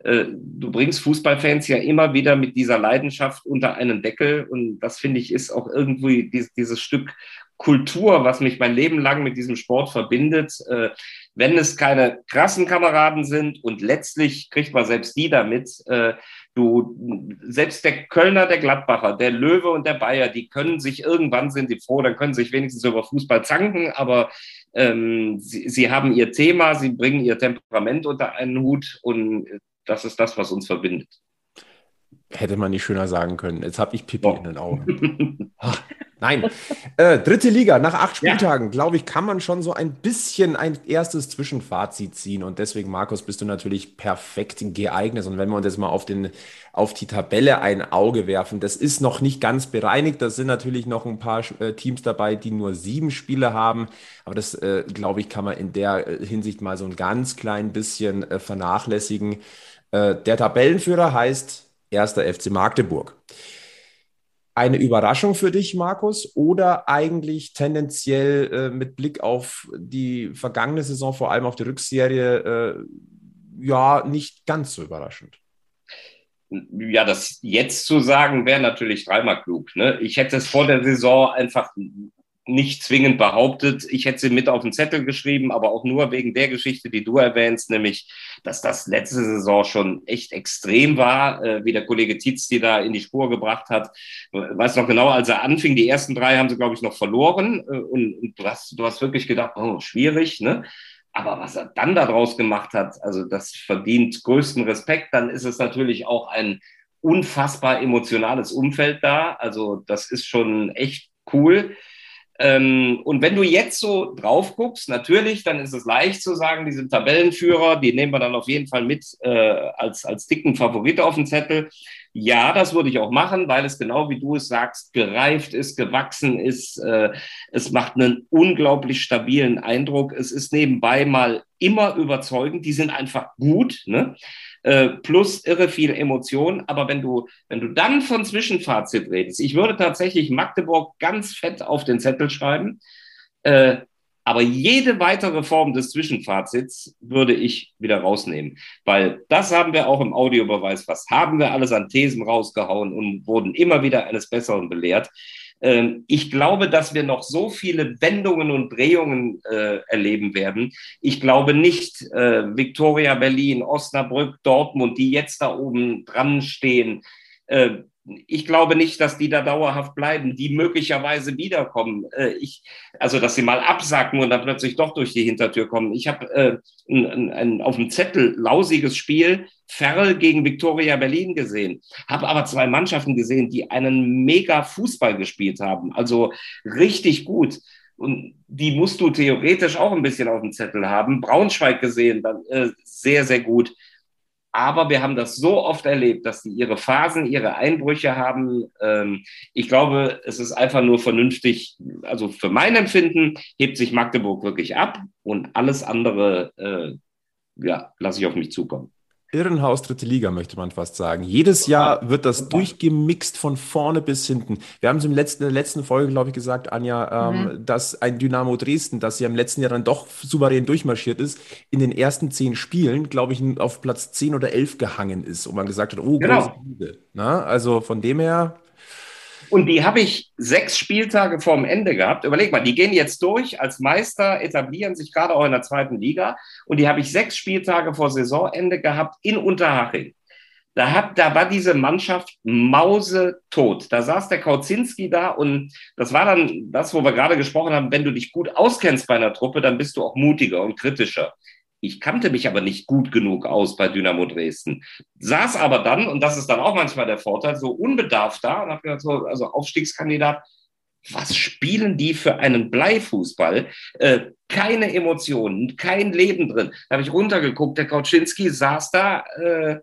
äh, du bringst Fußballfans ja immer wieder mit dieser Leidenschaft unter einen Deckel. Und das finde ich ist auch irgendwie dieses Stück Kultur, was mich mein Leben lang mit diesem Sport verbindet. Äh, wenn es keine krassen Kameraden sind und letztlich kriegt man selbst die damit, äh, du, selbst der Kölner, der Gladbacher, der Löwe und der Bayer, die können sich irgendwann sind die froh, dann können sich wenigstens über Fußball zanken, aber ähm, sie, sie haben ihr Thema, sie bringen ihr Temperament unter einen Hut und das ist das, was uns verbindet. Hätte man nicht schöner sagen können. Jetzt habe ich Pipi oh. in den Augen. Ach, nein. Äh, dritte Liga, nach acht Spieltagen, ja. glaube ich, kann man schon so ein bisschen ein erstes Zwischenfazit ziehen. Und deswegen, Markus, bist du natürlich perfekt geeignet. Und wenn wir uns jetzt mal auf, den, auf die Tabelle ein Auge werfen, das ist noch nicht ganz bereinigt. Da sind natürlich noch ein paar äh, Teams dabei, die nur sieben Spiele haben. Aber das, äh, glaube ich, kann man in der äh, Hinsicht mal so ein ganz klein bisschen äh, vernachlässigen. Äh, der Tabellenführer heißt erster FC Magdeburg. Eine Überraschung für dich, Markus, oder eigentlich tendenziell äh, mit Blick auf die vergangene Saison, vor allem auf die Rückserie, äh, ja, nicht ganz so überraschend? Ja, das jetzt zu sagen, wäre natürlich dreimal klug. Ne? Ich hätte es vor der Saison einfach nicht zwingend behauptet. Ich hätte sie mit auf den Zettel geschrieben, aber auch nur wegen der Geschichte, die du erwähnst, nämlich, dass das letzte Saison schon echt extrem war, äh, wie der Kollege Tietz die da in die Spur gebracht hat. Weiß noch genau, als er anfing, die ersten drei haben sie, glaube ich, noch verloren äh, und, und du, hast, du hast wirklich gedacht, oh, schwierig, ne? Aber was er dann daraus gemacht hat, also das verdient größten Respekt. Dann ist es natürlich auch ein unfassbar emotionales Umfeld da. Also das ist schon echt cool. Ähm, und wenn du jetzt so drauf guckst, natürlich, dann ist es leicht zu sagen, diese Tabellenführer, die nehmen wir dann auf jeden Fall mit äh, als, als dicken Favorit auf den Zettel. Ja, das würde ich auch machen, weil es genau wie du es sagst, gereift ist, gewachsen ist. Äh, es macht einen unglaublich stabilen Eindruck. Es ist nebenbei mal immer überzeugend. Die sind einfach gut. Ne? Äh, plus irre viel Emotion. Aber wenn du, wenn du dann von Zwischenfazit redest, ich würde tatsächlich Magdeburg ganz fett auf den Zettel schreiben. Äh, aber jede weitere Form des Zwischenfazits würde ich wieder rausnehmen, weil das haben wir auch im Audiobeweis. Was haben wir alles an Thesen rausgehauen und wurden immer wieder eines Besseren belehrt. Ähm, ich glaube, dass wir noch so viele Wendungen und Drehungen äh, erleben werden. Ich glaube nicht, äh, Victoria Berlin, Osnabrück, Dortmund, die jetzt da oben dran stehen, ich glaube nicht, dass die da dauerhaft bleiben, die möglicherweise wiederkommen. Äh, ich, also, dass sie mal absacken und dann plötzlich doch durch die Hintertür kommen. Ich habe äh, ein, ein, auf dem Zettel lausiges Spiel Ferl gegen Viktoria Berlin gesehen, habe aber zwei Mannschaften gesehen, die einen mega Fußball gespielt haben, also richtig gut. Und die musst du theoretisch auch ein bisschen auf dem Zettel haben. Braunschweig gesehen, dann äh, sehr, sehr gut. Aber wir haben das so oft erlebt, dass sie ihre Phasen, ihre Einbrüche haben. Ähm, ich glaube, es ist einfach nur vernünftig. Also für mein Empfinden hebt sich Magdeburg wirklich ab und alles andere, äh, ja, lasse ich auf mich zukommen. Irrenhaus dritte Liga, möchte man fast sagen. Jedes Jahr wird das durchgemixt von vorne bis hinten. Wir haben es im letzten, in der letzten Folge, glaube ich, gesagt, Anja, ähm, mhm. dass ein Dynamo Dresden, das ja im letzten Jahr dann doch souverän durchmarschiert ist, in den ersten zehn Spielen, glaube ich, auf Platz zehn oder elf gehangen ist, und man gesagt hat, oh, genau. große Liga. Na, also von dem her. Und die habe ich sechs Spieltage vorm Ende gehabt. Überleg mal, die gehen jetzt durch als Meister, etablieren sich gerade auch in der zweiten Liga. Und die habe ich sechs Spieltage vor Saisonende gehabt in Unterhaching. Da, hat, da war diese Mannschaft mausetot. Da saß der Kauzinski da und das war dann das, wo wir gerade gesprochen haben. Wenn du dich gut auskennst bei einer Truppe, dann bist du auch mutiger und kritischer. Ich kannte mich aber nicht gut genug aus bei Dynamo Dresden. Saß aber dann, und das ist dann auch manchmal der Vorteil, so unbedarft da und habe gedacht, so, also Aufstiegskandidat, was spielen die für einen Bleifußball? Äh, keine Emotionen, kein Leben drin. Da habe ich runtergeguckt, der Kauczynski saß da äh,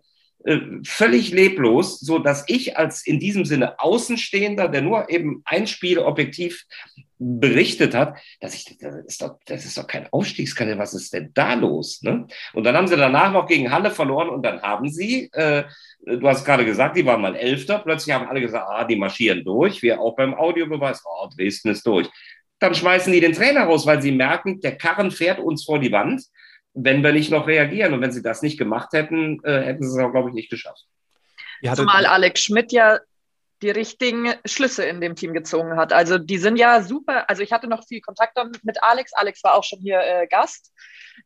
völlig leblos, so dass ich als in diesem Sinne Außenstehender, der nur eben ein Spiel objektiv berichtet hat, dass ich, das ist doch, das ist doch kein Aufstiegskandidat, was ist denn da los? Ne? Und dann haben sie danach noch gegen Halle verloren und dann haben sie, äh, du hast gerade gesagt, die waren mal Elfter, plötzlich haben alle gesagt, ah, die marschieren durch, wir auch beim Audiobeweis, oh, Dresden ist durch. Dann schmeißen die den Trainer raus, weil sie merken, der Karren fährt uns vor die Wand, wenn wir nicht noch reagieren. Und wenn sie das nicht gemacht hätten, äh, hätten sie es auch, glaube ich, nicht geschafft. Zumal Alex Schmidt ja die richtigen Schlüsse in dem Team gezogen hat. Also die sind ja super. Also ich hatte noch viel Kontakt mit Alex. Alex war auch schon hier äh, Gast.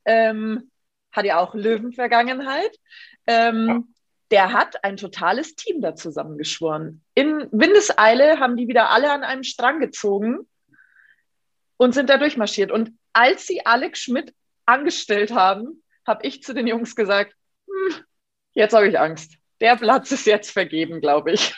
Ähm, hat ja auch Löwenvergangenheit. Ähm, ja. Der hat ein totales Team da zusammengeschworen. In Windeseile haben die wieder alle an einem Strang gezogen und sind da durchmarschiert. Und als sie Alex Schmidt angestellt haben, habe ich zu den Jungs gesagt, hm, jetzt habe ich Angst. Der Platz ist jetzt vergeben, glaube ich.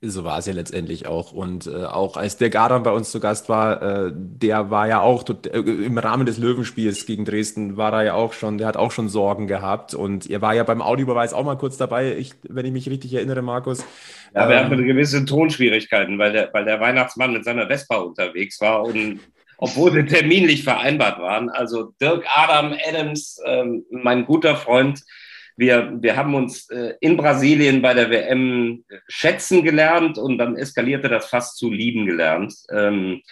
So war es ja letztendlich auch. Und äh, auch als der Garan bei uns zu Gast war, äh, der war ja auch äh, im Rahmen des Löwenspiels gegen Dresden, war er ja auch schon, der hat auch schon Sorgen gehabt. Und er war ja beim Audiobeweis auch mal kurz dabei, ich, wenn ich mich richtig erinnere, Markus. Ja, aber ähm, er hatte gewisse Tonschwierigkeiten, weil der, weil der Weihnachtsmann mit seiner Vespa unterwegs war und obwohl wir terminlich vereinbart waren. Also Dirk Adam Adams, ähm, mein guter Freund, wir, wir haben uns äh, in Brasilien bei der WM schätzen gelernt und dann eskalierte das fast zu lieben gelernt. Ähm,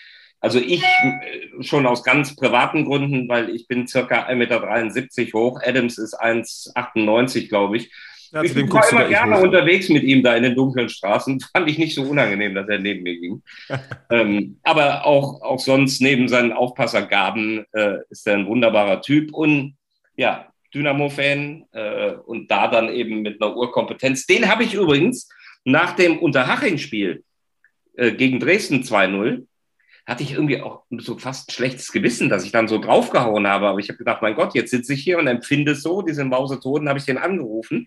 also ich äh, schon aus ganz privaten Gründen, weil ich bin circa 1,73 Meter hoch. Adams ist 1,98, glaube ich. Ja, ich war immer gerne unterwegs mit ihm da in den dunklen Straßen. Fand ich nicht so unangenehm, dass er neben mir ging. ähm, aber auch, auch sonst neben seinen Aufpassergaben äh, ist er ein wunderbarer Typ und ja, Dynamo-Fan äh, und da dann eben mit einer Urkompetenz. Den habe ich übrigens nach dem Unterhaching-Spiel äh, gegen Dresden 2-0 hatte ich irgendwie auch so fast ein schlechtes Gewissen, dass ich dann so draufgehauen habe. Aber ich habe gedacht, mein Gott, jetzt sitze ich hier und empfinde es so, diese Mausetoden, habe ich den angerufen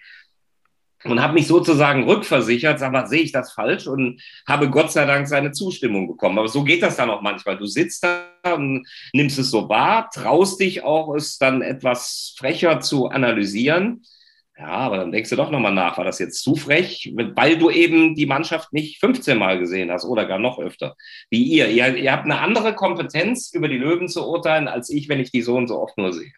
und habe mich sozusagen rückversichert, sag mal, sehe ich das falsch und habe Gott sei Dank seine Zustimmung bekommen. Aber so geht das dann auch manchmal. Du sitzt da und nimmst es so wahr, traust dich auch, es dann etwas frecher zu analysieren. Ja, aber dann denkst du doch nochmal nach, war das jetzt zu frech, weil du eben die Mannschaft nicht 15 Mal gesehen hast oder gar noch öfter, wie ihr. Ihr, ihr habt eine andere Kompetenz, über die Löwen zu urteilen, als ich, wenn ich die so und so oft nur sehe.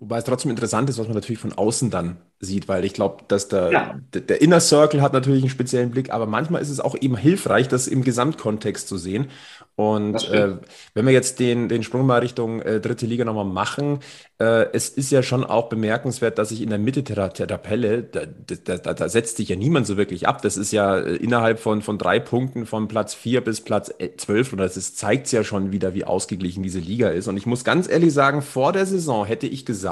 Wobei es trotzdem interessant ist, was man natürlich von außen dann sieht, weil ich glaube, dass der, ja. der, der, Inner Circle hat natürlich einen speziellen Blick, aber manchmal ist es auch eben hilfreich, das im Gesamtkontext zu sehen. Und äh, wenn wir jetzt den, den Sprung mal Richtung äh, dritte Liga nochmal machen, äh, es ist ja schon auch bemerkenswert, dass sich in der Mitte der, der Tabelle, da, da, da, setzt sich ja niemand so wirklich ab. Das ist ja äh, innerhalb von, von drei Punkten von Platz vier bis Platz äh, zwölf und das zeigt ja schon wieder, wie ausgeglichen diese Liga ist. Und ich muss ganz ehrlich sagen, vor der Saison hätte ich gesagt,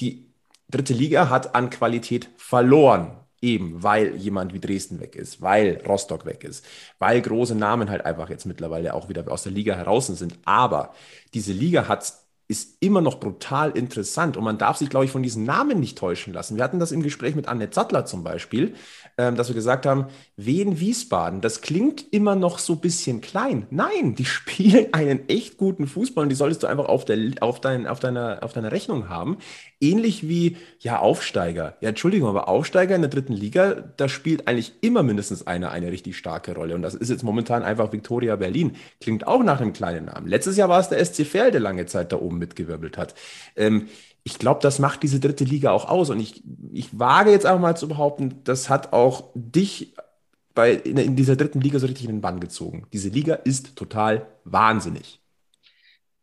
die dritte Liga hat an Qualität verloren. Eben, weil jemand wie Dresden weg ist, weil Rostock weg ist, weil große Namen halt einfach jetzt mittlerweile auch wieder aus der Liga heraus sind. Aber diese Liga hat ist immer noch brutal interessant und man darf sich, glaube ich, von diesen Namen nicht täuschen lassen. Wir hatten das im Gespräch mit Anne Zattler zum Beispiel, ähm, dass wir gesagt haben, Wien Wiesbaden, das klingt immer noch so ein bisschen klein. Nein, die spielen einen echt guten Fußball und die solltest du einfach auf, der, auf, dein, auf, deiner, auf deiner Rechnung haben. Ähnlich wie, ja, Aufsteiger. Ja, Entschuldigung, aber Aufsteiger in der dritten Liga, da spielt eigentlich immer mindestens einer eine richtig starke Rolle. Und das ist jetzt momentan einfach Victoria Berlin. Klingt auch nach einem kleinen Namen. Letztes Jahr war es der SC Verl, der lange Zeit da oben mitgewirbelt hat. Ähm, ich glaube, das macht diese dritte Liga auch aus. Und ich, ich wage jetzt einfach mal zu behaupten, das hat auch dich bei, in, in dieser dritten Liga so richtig in den Bann gezogen. Diese Liga ist total wahnsinnig.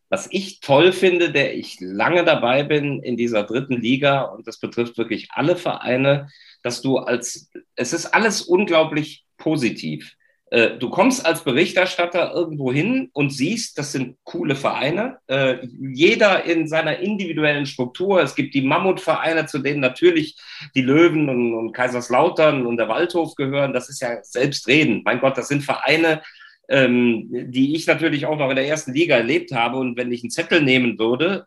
Was ich toll finde, der ich lange dabei bin in dieser dritten Liga, und das betrifft wirklich alle Vereine, dass du als, es ist alles unglaublich positiv. Äh, du kommst als Berichterstatter irgendwo hin und siehst, das sind coole Vereine. Äh, jeder in seiner individuellen Struktur. Es gibt die Mammutvereine, zu denen natürlich die Löwen und, und Kaiserslautern und der Waldhof gehören. Das ist ja selbstredend. Mein Gott, das sind Vereine, ähm, die ich natürlich auch noch in der ersten Liga erlebt habe. Und wenn ich einen Zettel nehmen würde,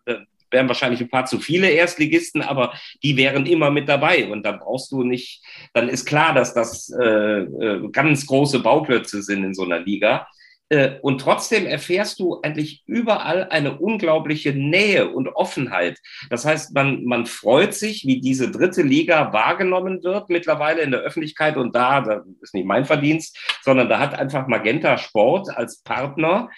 wären wahrscheinlich ein paar zu viele Erstligisten, aber die wären immer mit dabei. Und dann brauchst du nicht, dann ist klar, dass das äh, äh, ganz große Bauplätze sind in so einer Liga. Äh, und trotzdem erfährst du eigentlich überall eine unglaubliche Nähe und Offenheit. Das heißt, man, man freut sich, wie diese dritte Liga wahrgenommen wird mittlerweile in der Öffentlichkeit. Und da, das ist nicht mein Verdienst, sondern da hat einfach Magenta Sport als Partner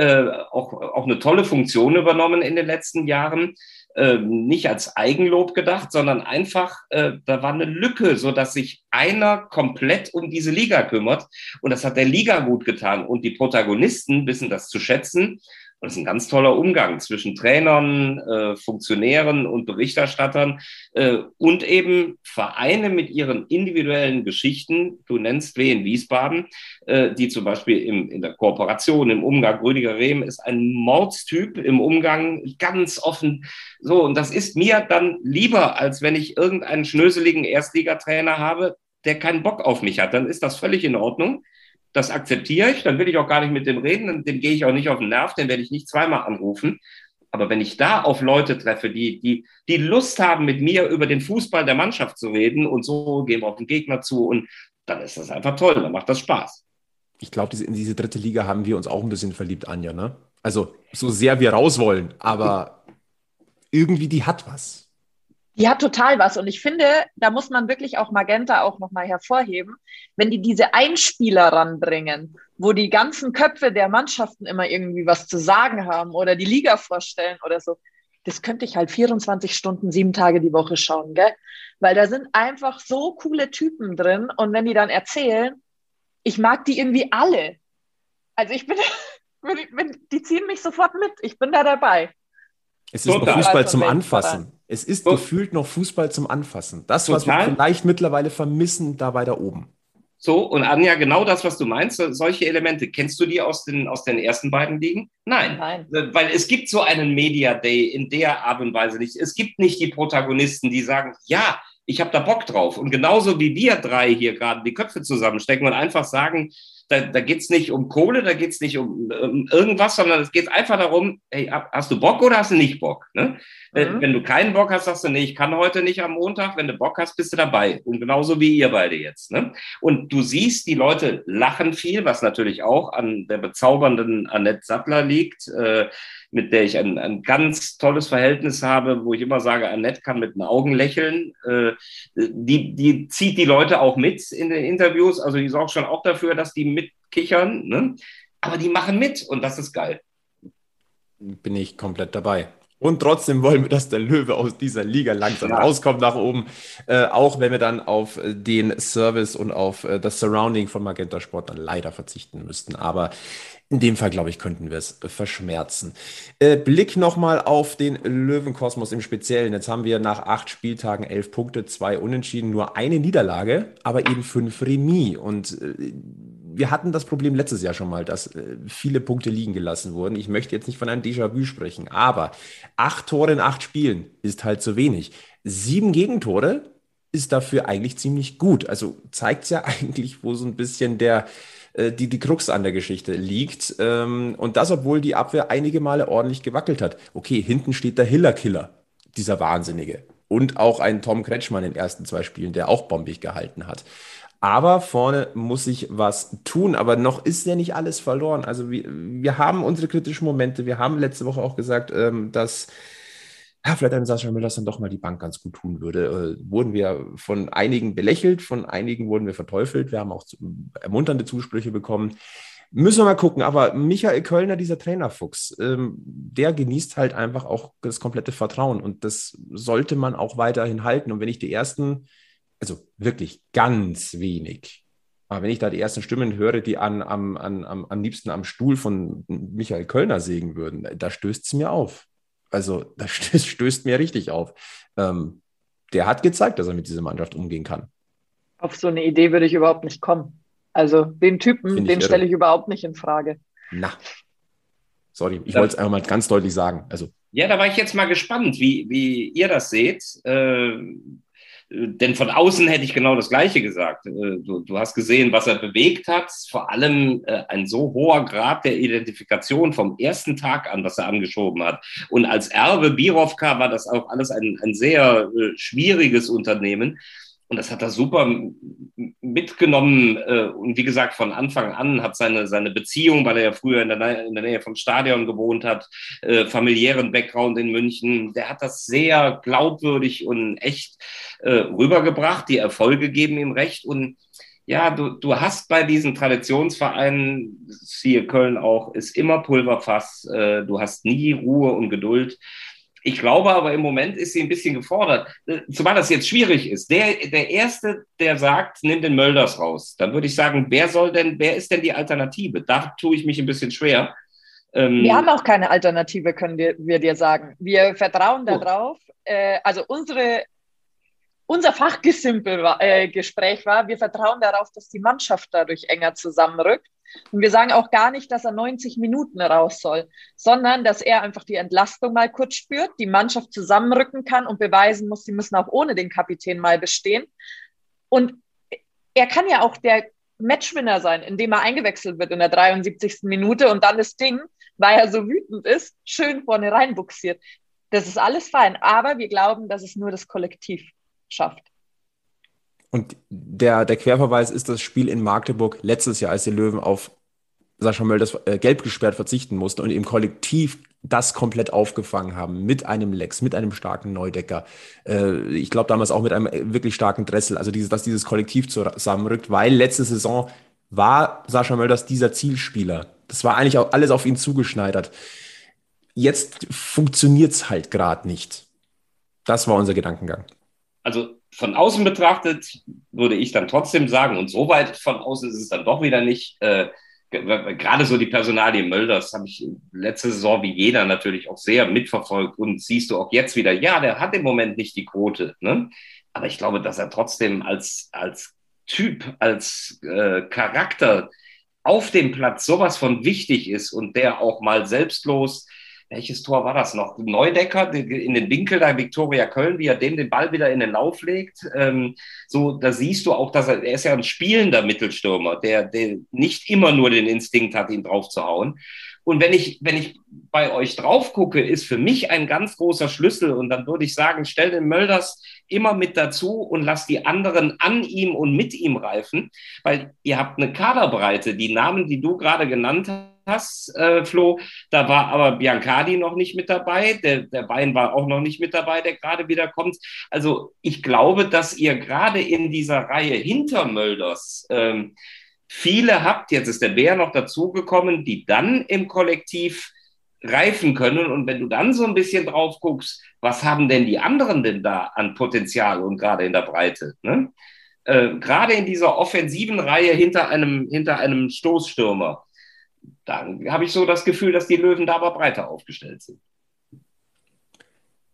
äh, auch, auch eine tolle Funktion übernommen in den letzten Jahren. Äh, nicht als Eigenlob gedacht, sondern einfach, äh, da war eine Lücke, so dass sich einer komplett um diese Liga kümmert. Und das hat der Liga gut getan. Und die Protagonisten wissen das zu schätzen. Und das ist ein ganz toller Umgang zwischen Trainern, äh, Funktionären und Berichterstattern äh, und eben Vereine mit ihren individuellen Geschichten. Du nennst Wien Wiesbaden, äh, die zum Beispiel im, in der Kooperation, im Umgang, Rüdiger Rehm ist ein Mordstyp im Umgang, ganz offen. So, und das ist mir dann lieber, als wenn ich irgendeinen schnöseligen Erstligatrainer habe, der keinen Bock auf mich hat. Dann ist das völlig in Ordnung das akzeptiere ich, dann will ich auch gar nicht mit dem reden, dem gehe ich auch nicht auf den Nerv, den werde ich nicht zweimal anrufen. Aber wenn ich da auf Leute treffe, die, die, die Lust haben, mit mir über den Fußball der Mannschaft zu reden und so gehen wir auf den Gegner zu und dann ist das einfach toll, dann macht das Spaß. Ich glaube, in diese dritte Liga haben wir uns auch ein bisschen verliebt, Anja, ne? Also, so sehr wir raus wollen, aber irgendwie die hat was. Die hat total was. Und ich finde, da muss man wirklich auch Magenta auch nochmal hervorheben, wenn die diese Einspieler ranbringen, wo die ganzen Köpfe der Mannschaften immer irgendwie was zu sagen haben oder die Liga vorstellen oder so. Das könnte ich halt 24 Stunden, sieben Tage die Woche schauen, gell? Weil da sind einfach so coole Typen drin. Und wenn die dann erzählen, ich mag die irgendwie alle. Also ich bin, die ziehen mich sofort mit. Ich bin da dabei. Es ist Total. Fußball zum Anfassen. Es ist so. gefühlt noch Fußball zum Anfassen. Das, was Total. wir vielleicht mittlerweile vermissen, da weiter oben. So, und Anja, genau das, was du meinst, solche Elemente, kennst du die aus den, aus den ersten beiden Ligen? Nein. Nein. Äh, weil es gibt so einen Media Day in der Art und Weise nicht. Es gibt nicht die Protagonisten, die sagen, ja, ich habe da Bock drauf. Und genauso wie wir drei hier gerade die Köpfe zusammenstecken und einfach sagen, da, da geht es nicht um Kohle, da geht es nicht um, um, irgendwas, sondern es geht einfach darum, hey, hast du Bock oder hast du nicht Bock? Ne? Mhm. Wenn du keinen Bock hast, sagst du, nee, ich kann heute nicht am Montag. Wenn du Bock hast, bist du dabei. Und genauso wie ihr beide jetzt. Ne? Und du siehst, die Leute lachen viel, was natürlich auch an der bezaubernden Annette Sattler liegt. Äh, mit der ich ein, ein ganz tolles Verhältnis habe, wo ich immer sage, Annette kann mit den Augen lächeln. Äh, die, die zieht die Leute auch mit in den Interviews. Also die sorgt schon auch dafür, dass die mitkichern. Ne? Aber die machen mit und das ist geil. Bin ich komplett dabei. Und trotzdem wollen wir, dass der Löwe aus dieser Liga langsam ja. rauskommt nach oben. Äh, auch wenn wir dann auf den Service und auf äh, das Surrounding von Magenta Sport dann leider verzichten müssten. Aber in dem Fall, glaube ich, könnten wir es verschmerzen. Äh, Blick nochmal auf den Löwenkosmos im Speziellen. Jetzt haben wir nach acht Spieltagen elf Punkte, zwei Unentschieden, nur eine Niederlage, aber eben fünf Remis. Und äh, wir hatten das Problem letztes Jahr schon mal, dass äh, viele Punkte liegen gelassen wurden. Ich möchte jetzt nicht von einem Déjà-vu sprechen, aber acht Tore in acht Spielen ist halt zu wenig. Sieben Gegentore ist dafür eigentlich ziemlich gut. Also zeigt es ja eigentlich, wo so ein bisschen der äh, die, die Krux an der Geschichte liegt. Ähm, und das, obwohl die Abwehr einige Male ordentlich gewackelt hat. Okay, hinten steht der Hiller-Killer, dieser Wahnsinnige. Und auch ein Tom Kretschmann in den ersten zwei Spielen, der auch bombig gehalten hat. Aber vorne muss sich was tun. Aber noch ist ja nicht alles verloren. Also wir, wir haben unsere kritischen Momente. Wir haben letzte Woche auch gesagt, ähm, dass ja, vielleicht einem Sascha Müller dann doch mal die Bank ganz gut tun würde. Äh, wurden wir von einigen belächelt, von einigen wurden wir verteufelt. Wir haben auch zu, ermunternde Zusprüche bekommen. Müssen wir mal gucken. Aber Michael Kölner, dieser Trainerfuchs, ähm, der genießt halt einfach auch das komplette Vertrauen. Und das sollte man auch weiterhin halten. Und wenn ich die ersten, also wirklich ganz wenig, aber wenn ich da die ersten Stimmen höre, die an, am, am, am liebsten am Stuhl von Michael Kölner sägen würden, da stößt es mir auf. Also das stößt mir richtig auf. Ähm, der hat gezeigt, dass er mit dieser Mannschaft umgehen kann. Auf so eine Idee würde ich überhaupt nicht kommen. Also den Typen, den stelle ich überhaupt nicht in Frage. Na. Sorry, ich wollte es einfach mal ganz deutlich sagen. Also. Ja, da war ich jetzt mal gespannt, wie, wie ihr das seht. Äh, denn von außen hätte ich genau das Gleiche gesagt. Äh, du, du hast gesehen, was er bewegt hat. Vor allem äh, ein so hoher Grad der Identifikation vom ersten Tag an, was er angeschoben hat. Und als Erbe Birovka war das auch alles ein, ein sehr äh, schwieriges Unternehmen. Und das hat er super mitgenommen. Äh, und wie gesagt, von Anfang an hat seine, seine Beziehung, weil er ja früher in der, Nähe, in der Nähe vom Stadion gewohnt hat, äh, familiären Background in München, der hat das sehr glaubwürdig und echt äh, rübergebracht. Die Erfolge geben ihm recht. Und ja, du, du hast bei diesen Traditionsvereinen, siehe Köln auch, ist immer Pulverfass. Äh, du hast nie Ruhe und Geduld. Ich glaube aber im Moment ist sie ein bisschen gefordert, äh, zumal das jetzt schwierig ist. Der, der Erste, der sagt, nimm den Mölders raus, dann würde ich sagen, wer soll denn, wer ist denn die Alternative? Da tue ich mich ein bisschen schwer. Ähm, wir haben auch keine Alternative, können wir, wir dir sagen. Wir vertrauen oh. darauf. Äh, also unsere, unser Fachgesimpel-Gespräch äh, war, wir vertrauen darauf, dass die Mannschaft dadurch enger zusammenrückt und wir sagen auch gar nicht, dass er 90 Minuten raus soll, sondern dass er einfach die Entlastung mal kurz spürt, die Mannschaft zusammenrücken kann und beweisen muss, sie müssen auch ohne den Kapitän mal bestehen. Und er kann ja auch der Matchwinner sein, indem er eingewechselt wird in der 73. Minute und dann das Ding, weil er so wütend ist, schön vorne reinbuxiert. Das ist alles fein, aber wir glauben, dass es nur das Kollektiv schafft. Und der, der Querverweis ist das Spiel in Magdeburg letztes Jahr, als die Löwen auf Sascha Mölders äh, gelb gesperrt verzichten mussten und im Kollektiv das komplett aufgefangen haben mit einem Lex, mit einem starken Neudecker. Äh, ich glaube damals auch mit einem äh, wirklich starken Dressel. Also dieses, dass dieses Kollektiv zusammenrückt, weil letzte Saison war Sascha Mölders dieser Zielspieler. Das war eigentlich auch alles auf ihn zugeschneidert. Jetzt funktioniert es halt gerade nicht. Das war unser Gedankengang. Also von außen betrachtet würde ich dann trotzdem sagen, und so weit von außen ist es dann doch wieder nicht, äh, gerade so die Personalie Mölders habe ich letzte Saison wie jeder natürlich auch sehr mitverfolgt und siehst du auch jetzt wieder, ja, der hat im Moment nicht die Quote, ne? aber ich glaube, dass er trotzdem als, als Typ, als äh, Charakter auf dem Platz sowas von wichtig ist und der auch mal selbstlos welches Tor war das noch? Neudecker in den Winkel da Viktoria Köln, wie er dem den Ball wieder in den Lauf legt. Ähm, so, da siehst du auch, dass er, er ist ja ein spielender Mittelstürmer, der, der nicht immer nur den Instinkt hat, ihn drauf zu hauen. Und wenn ich, wenn ich bei euch drauf gucke, ist für mich ein ganz großer Schlüssel. Und dann würde ich sagen, stell den Mölders immer mit dazu und lass die anderen an ihm und mit ihm reifen, weil ihr habt eine Kaderbreite. Die Namen, die du gerade genannt hast, hast, äh, Flo. Da war aber Biancardi noch nicht mit dabei. Der, der Bein war auch noch nicht mit dabei, der gerade wieder kommt. Also ich glaube, dass ihr gerade in dieser Reihe hinter Mölders ähm, viele habt. Jetzt ist der Bär noch dazugekommen, die dann im Kollektiv reifen können. Und wenn du dann so ein bisschen drauf guckst, was haben denn die anderen denn da an Potenzial und gerade in der Breite? Ne? Äh, gerade in dieser offensiven Reihe hinter einem, hinter einem Stoßstürmer dann habe ich so das Gefühl, dass die Löwen da aber breiter aufgestellt sind.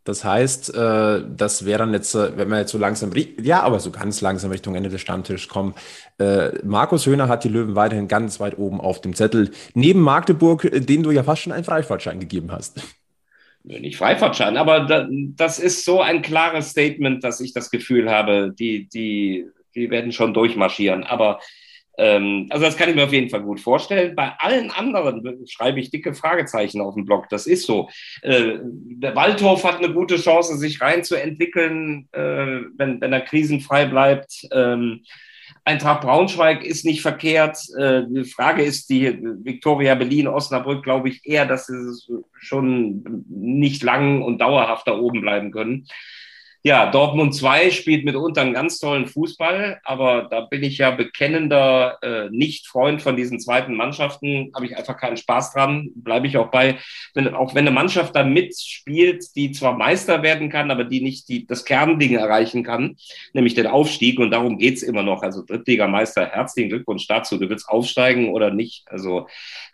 Das heißt, äh, das wäre dann jetzt, äh, wenn wir jetzt so langsam, ja, aber so ganz langsam Richtung Ende des Stammtisches kommen. Äh, Markus Höhner hat die Löwen weiterhin ganz weit oben auf dem Zettel. Neben Magdeburg, den du ja fast schon einen Freifahrtschein gegeben hast. Nicht Freifahrtschein, aber das ist so ein klares Statement, dass ich das Gefühl habe, die, die, die werden schon durchmarschieren. Aber ähm, also das kann ich mir auf jeden Fall gut vorstellen. Bei allen anderen schreibe ich dicke Fragezeichen auf dem Blog. Das ist so. Äh, der Waldhof hat eine gute Chance, sich reinzuentwickeln, äh, wenn, wenn er krisenfrei bleibt. Ähm, Eintracht Braunschweig ist nicht verkehrt. Äh, die Frage ist die Viktoria Berlin, Osnabrück, glaube ich eher, dass sie schon nicht lang und dauerhaft da oben bleiben können. Ja, Dortmund 2 spielt mitunter einen ganz tollen Fußball, aber da bin ich ja bekennender äh, Nicht-Freund von diesen zweiten Mannschaften, habe ich einfach keinen Spaß dran, bleibe ich auch bei. Wenn, auch wenn eine Mannschaft da mitspielt, die zwar Meister werden kann, aber die nicht die, das Kernding erreichen kann, nämlich den Aufstieg und darum geht's immer noch. Also Drittligameister, herzlichen Glückwunsch dazu, du willst aufsteigen oder nicht. Also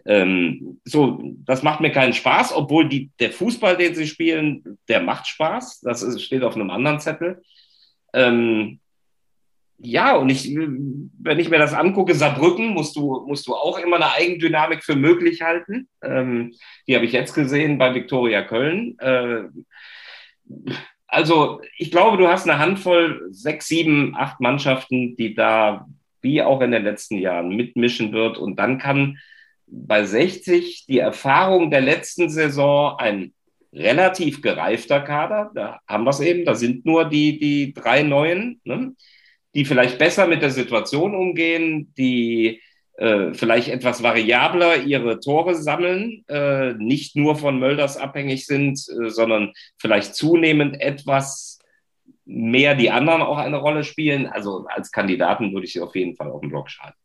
ähm, so, das macht mir keinen Spaß, obwohl die, der Fußball, den sie spielen, der macht Spaß. Das ist, steht auf einem anderen Zettel. Ähm, ja, und ich, wenn ich mir das angucke, Saarbrücken musst du, musst du auch immer eine Eigendynamik für möglich halten. Ähm, die habe ich jetzt gesehen bei Viktoria Köln. Äh, also ich glaube, du hast eine Handvoll, sechs, sieben, acht Mannschaften, die da wie auch in den letzten Jahren mitmischen wird. Und dann kann bei 60 die Erfahrung der letzten Saison ein relativ gereifter Kader, da haben wir es eben, da sind nur die, die drei Neuen, ne, die vielleicht besser mit der Situation umgehen, die äh, vielleicht etwas variabler ihre Tore sammeln, äh, nicht nur von Mölders abhängig sind, äh, sondern vielleicht zunehmend etwas mehr die anderen auch eine Rolle spielen. Also als Kandidaten würde ich sie auf jeden Fall auf den Block schreiben.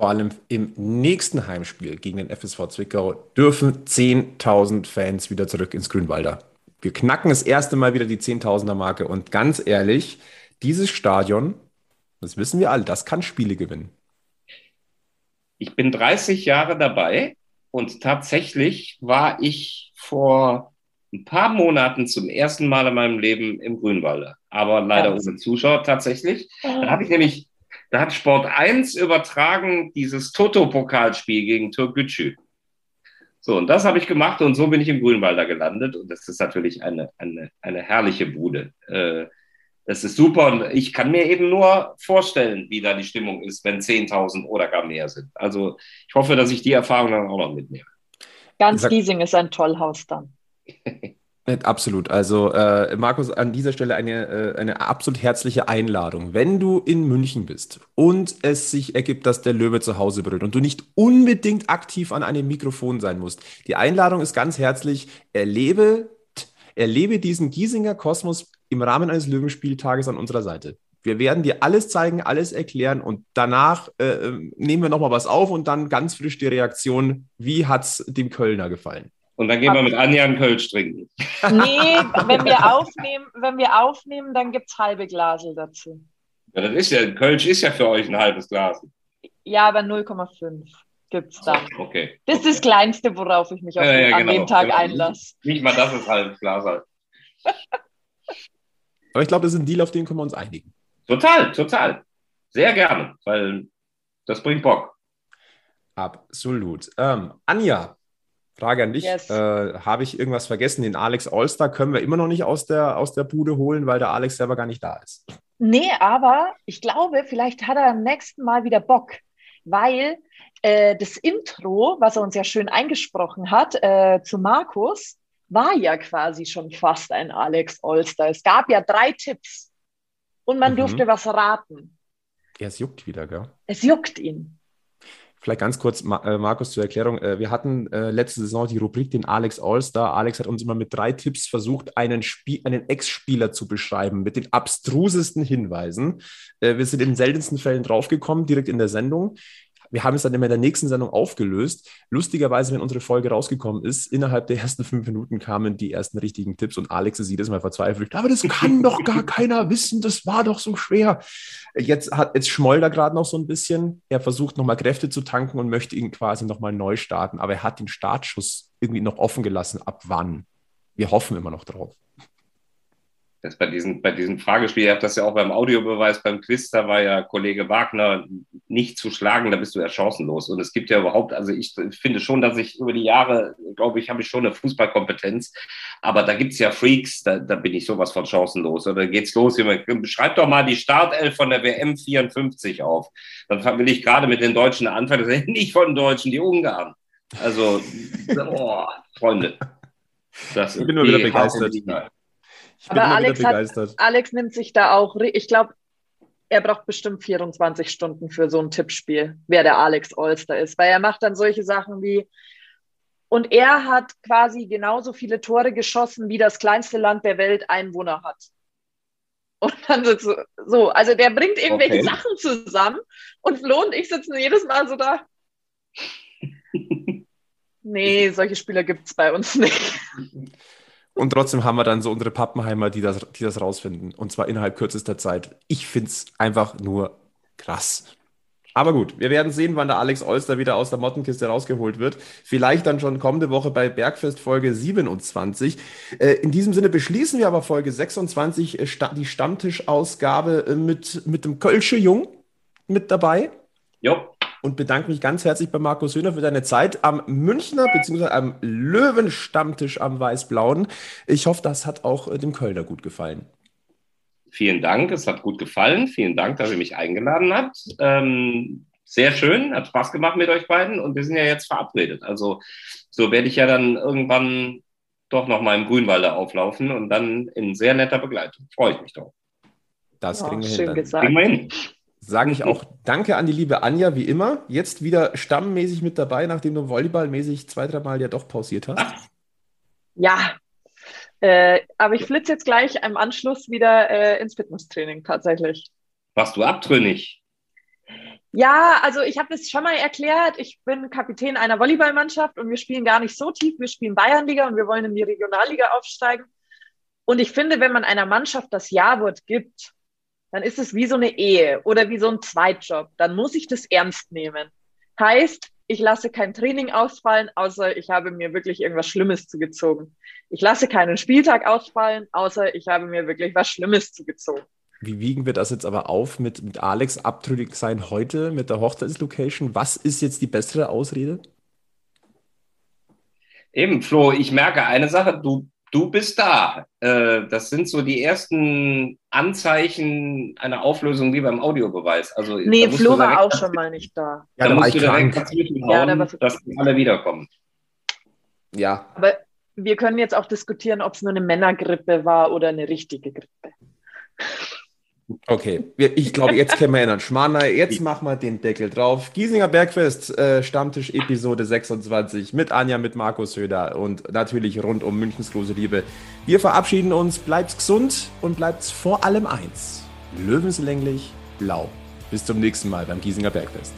Vor allem im nächsten Heimspiel gegen den FSV Zwickau dürfen 10.000 Fans wieder zurück ins Grünwalder. Wir knacken das erste Mal wieder die 10.000er Marke und ganz ehrlich, dieses Stadion, das wissen wir alle, das kann Spiele gewinnen. Ich bin 30 Jahre dabei und tatsächlich war ich vor ein paar Monaten zum ersten Mal in meinem Leben im Grünwalder, aber leider ohne Zuschauer tatsächlich. Da habe ich nämlich da hat Sport 1 übertragen dieses Toto-Pokalspiel gegen Türkgücü. So, und das habe ich gemacht und so bin ich im Grünwalder gelandet. Und das ist natürlich eine, eine, eine herrliche Bude. Äh, das ist super und ich kann mir eben nur vorstellen, wie da die Stimmung ist, wenn 10.000 oder gar mehr sind. Also ich hoffe, dass ich die Erfahrung dann auch noch mitnehme. Ganz Giesing ist ein Tollhaus dann. Absolut. Also, äh, Markus, an dieser Stelle eine, äh, eine absolut herzliche Einladung. Wenn du in München bist und es sich ergibt, dass der Löwe zu Hause brüllt und du nicht unbedingt aktiv an einem Mikrofon sein musst, die Einladung ist ganz herzlich. Erlebe, erlebe diesen Giesinger Kosmos im Rahmen eines Löwenspieltages an unserer Seite. Wir werden dir alles zeigen, alles erklären und danach äh, äh nehmen wir nochmal was auf und dann ganz frisch die Reaktion, wie hat es dem Kölner gefallen? Und dann gehen wir mit Anja einen Kölsch trinken. Nee, wenn wir aufnehmen, wenn wir aufnehmen dann gibt es halbe Glasel dazu. Ja, das ist ja, Kölsch ist ja für euch ein halbes Glas. Ja, aber 0,5 gibt es dann. Okay. Das ist das Kleinste, worauf ich mich ja, ja, an genau. dem Tag genau. einlasse. Nicht mal das ist halbes Glas halt. aber ich glaube, das ist ein Deal, auf den können wir uns einigen. Total, total. Sehr gerne, weil das bringt Bock. Absolut. Ähm, Anja, Frage an dich. Yes. Äh, Habe ich irgendwas vergessen? Den Alex Allstar können wir immer noch nicht aus der, aus der Bude holen, weil der Alex selber gar nicht da ist. Nee, aber ich glaube, vielleicht hat er am nächsten Mal wieder Bock, weil äh, das Intro, was er uns ja schön eingesprochen hat, äh, zu Markus, war ja quasi schon fast ein Alex Allstar. Es gab ja drei Tipps und man mhm. durfte was raten. Ja, es juckt wieder, gell? Es juckt ihn. Vielleicht ganz kurz, äh, Markus, zur Erklärung. Äh, wir hatten äh, letzte Saison die Rubrik den Alex Allstar. Alex hat uns immer mit drei Tipps versucht, einen, einen Ex-Spieler zu beschreiben, mit den abstrusesten Hinweisen. Wir sind in seltensten Fällen draufgekommen, direkt in der Sendung. Wir haben es dann immer in der nächsten Sendung aufgelöst. Lustigerweise, wenn unsere Folge rausgekommen ist, innerhalb der ersten fünf Minuten kamen die ersten richtigen Tipps und Alex ist jedes Mal verzweifelt. Aber das kann doch gar keiner wissen, das war doch so schwer. Jetzt, hat, jetzt schmollt er gerade noch so ein bisschen. Er versucht nochmal Kräfte zu tanken und möchte ihn quasi nochmal neu starten. Aber er hat den Startschuss irgendwie noch offen gelassen. Ab wann? Wir hoffen immer noch drauf das bei diesem, bei diesem Fragespiel, ihr habt das ja auch beim Audiobeweis, beim Quiz, da war ja Kollege Wagner nicht zu schlagen, da bist du ja chancenlos. Und es gibt ja überhaupt, also ich finde schon, dass ich über die Jahre, glaube ich, habe ich schon eine Fußballkompetenz, aber da gibt es ja Freaks, da, da bin ich sowas von chancenlos. Oder geht's los, schreibt doch mal die Startelf von der WM 54 auf. Dann will ich gerade mit den Deutschen anfangen, das sind nicht von den Deutschen, die Ungarn. Also, oh, Freunde. Das ich bin nur wieder begeistert. Ich Aber Alex, hat, Alex nimmt sich da auch, ich glaube, er braucht bestimmt 24 Stunden für so ein Tippspiel, wer der Alex Olster ist, weil er macht dann solche Sachen wie, und er hat quasi genauso viele Tore geschossen, wie das kleinste Land der Welt Einwohner hat. Und dann so, so also der bringt irgendwelche okay. Sachen zusammen und Flo und ich sitzen jedes Mal so da. nee, solche Spieler gibt es bei uns nicht. Und trotzdem haben wir dann so unsere Pappenheimer, die das, die das rausfinden. Und zwar innerhalb kürzester Zeit. Ich finde es einfach nur krass. Aber gut, wir werden sehen, wann der Alex Olster wieder aus der Mottenkiste rausgeholt wird. Vielleicht dann schon kommende Woche bei Bergfest Folge 27. Äh, in diesem Sinne beschließen wir aber Folge 26, äh, die Stammtischausgabe äh, mit, mit dem Kölsche Jung mit dabei. Jo. Und bedanke mich ganz herzlich bei Markus Höhner für deine Zeit am Münchner bzw. am Löwenstammtisch am Weißblauen. Ich hoffe, das hat auch dem Kölner gut gefallen. Vielen Dank, es hat gut gefallen. Vielen Dank, dass ihr mich eingeladen habt. Ähm, sehr schön, hat Spaß gemacht mit euch beiden und wir sind ja jetzt verabredet. Also so werde ich ja dann irgendwann doch noch mal im Grünwalde auflaufen und dann in sehr netter Begleitung. Freue ich mich doch. Das kriegen, oh, wir hin, kriegen wir hin. Sage ich auch Danke an die liebe Anja, wie immer. Jetzt wieder stammmäßig mit dabei, nachdem du volleyballmäßig zwei, dreimal ja doch pausiert hast. Ja, äh, aber ich flitze jetzt gleich im Anschluss wieder äh, ins Fitnesstraining tatsächlich. Warst du abtrünnig? Ja, also ich habe das schon mal erklärt. Ich bin Kapitän einer Volleyballmannschaft und wir spielen gar nicht so tief. Wir spielen Bayernliga und wir wollen in die Regionalliga aufsteigen. Und ich finde, wenn man einer Mannschaft das Ja-Wort gibt, dann ist es wie so eine Ehe oder wie so ein Zweitjob. Dann muss ich das ernst nehmen. Heißt, ich lasse kein Training ausfallen, außer ich habe mir wirklich irgendwas Schlimmes zugezogen. Ich lasse keinen Spieltag ausfallen, außer ich habe mir wirklich was Schlimmes zugezogen. Wie wiegen wir das jetzt aber auf mit, mit Alex abtrünnig sein heute, mit der Hochzeitslocation? Was ist jetzt die bessere Ausrede? Eben, Flo, ich merke eine Sache, du du bist da. Äh, das sind so die ersten Anzeichen einer Auflösung wie beim Audiobeweis. Also, nee, Flo war auch schon mal nicht da. Ja, da musst du direkt ja, da dass alle wiederkommen. Ja. Aber wir können jetzt auch diskutieren, ob es nur eine Männergrippe war oder eine richtige Grippe. Okay, ich glaube, jetzt können wir erinnern. Schmarrner, jetzt machen wir den Deckel drauf. Giesinger Bergfest, äh, Stammtisch Episode 26 mit Anja, mit Markus Höder und natürlich rund um Münchens große Liebe. Wir verabschieden uns, bleibt gesund und bleibt vor allem eins: löwenslänglich blau. Bis zum nächsten Mal beim Giesinger Bergfest.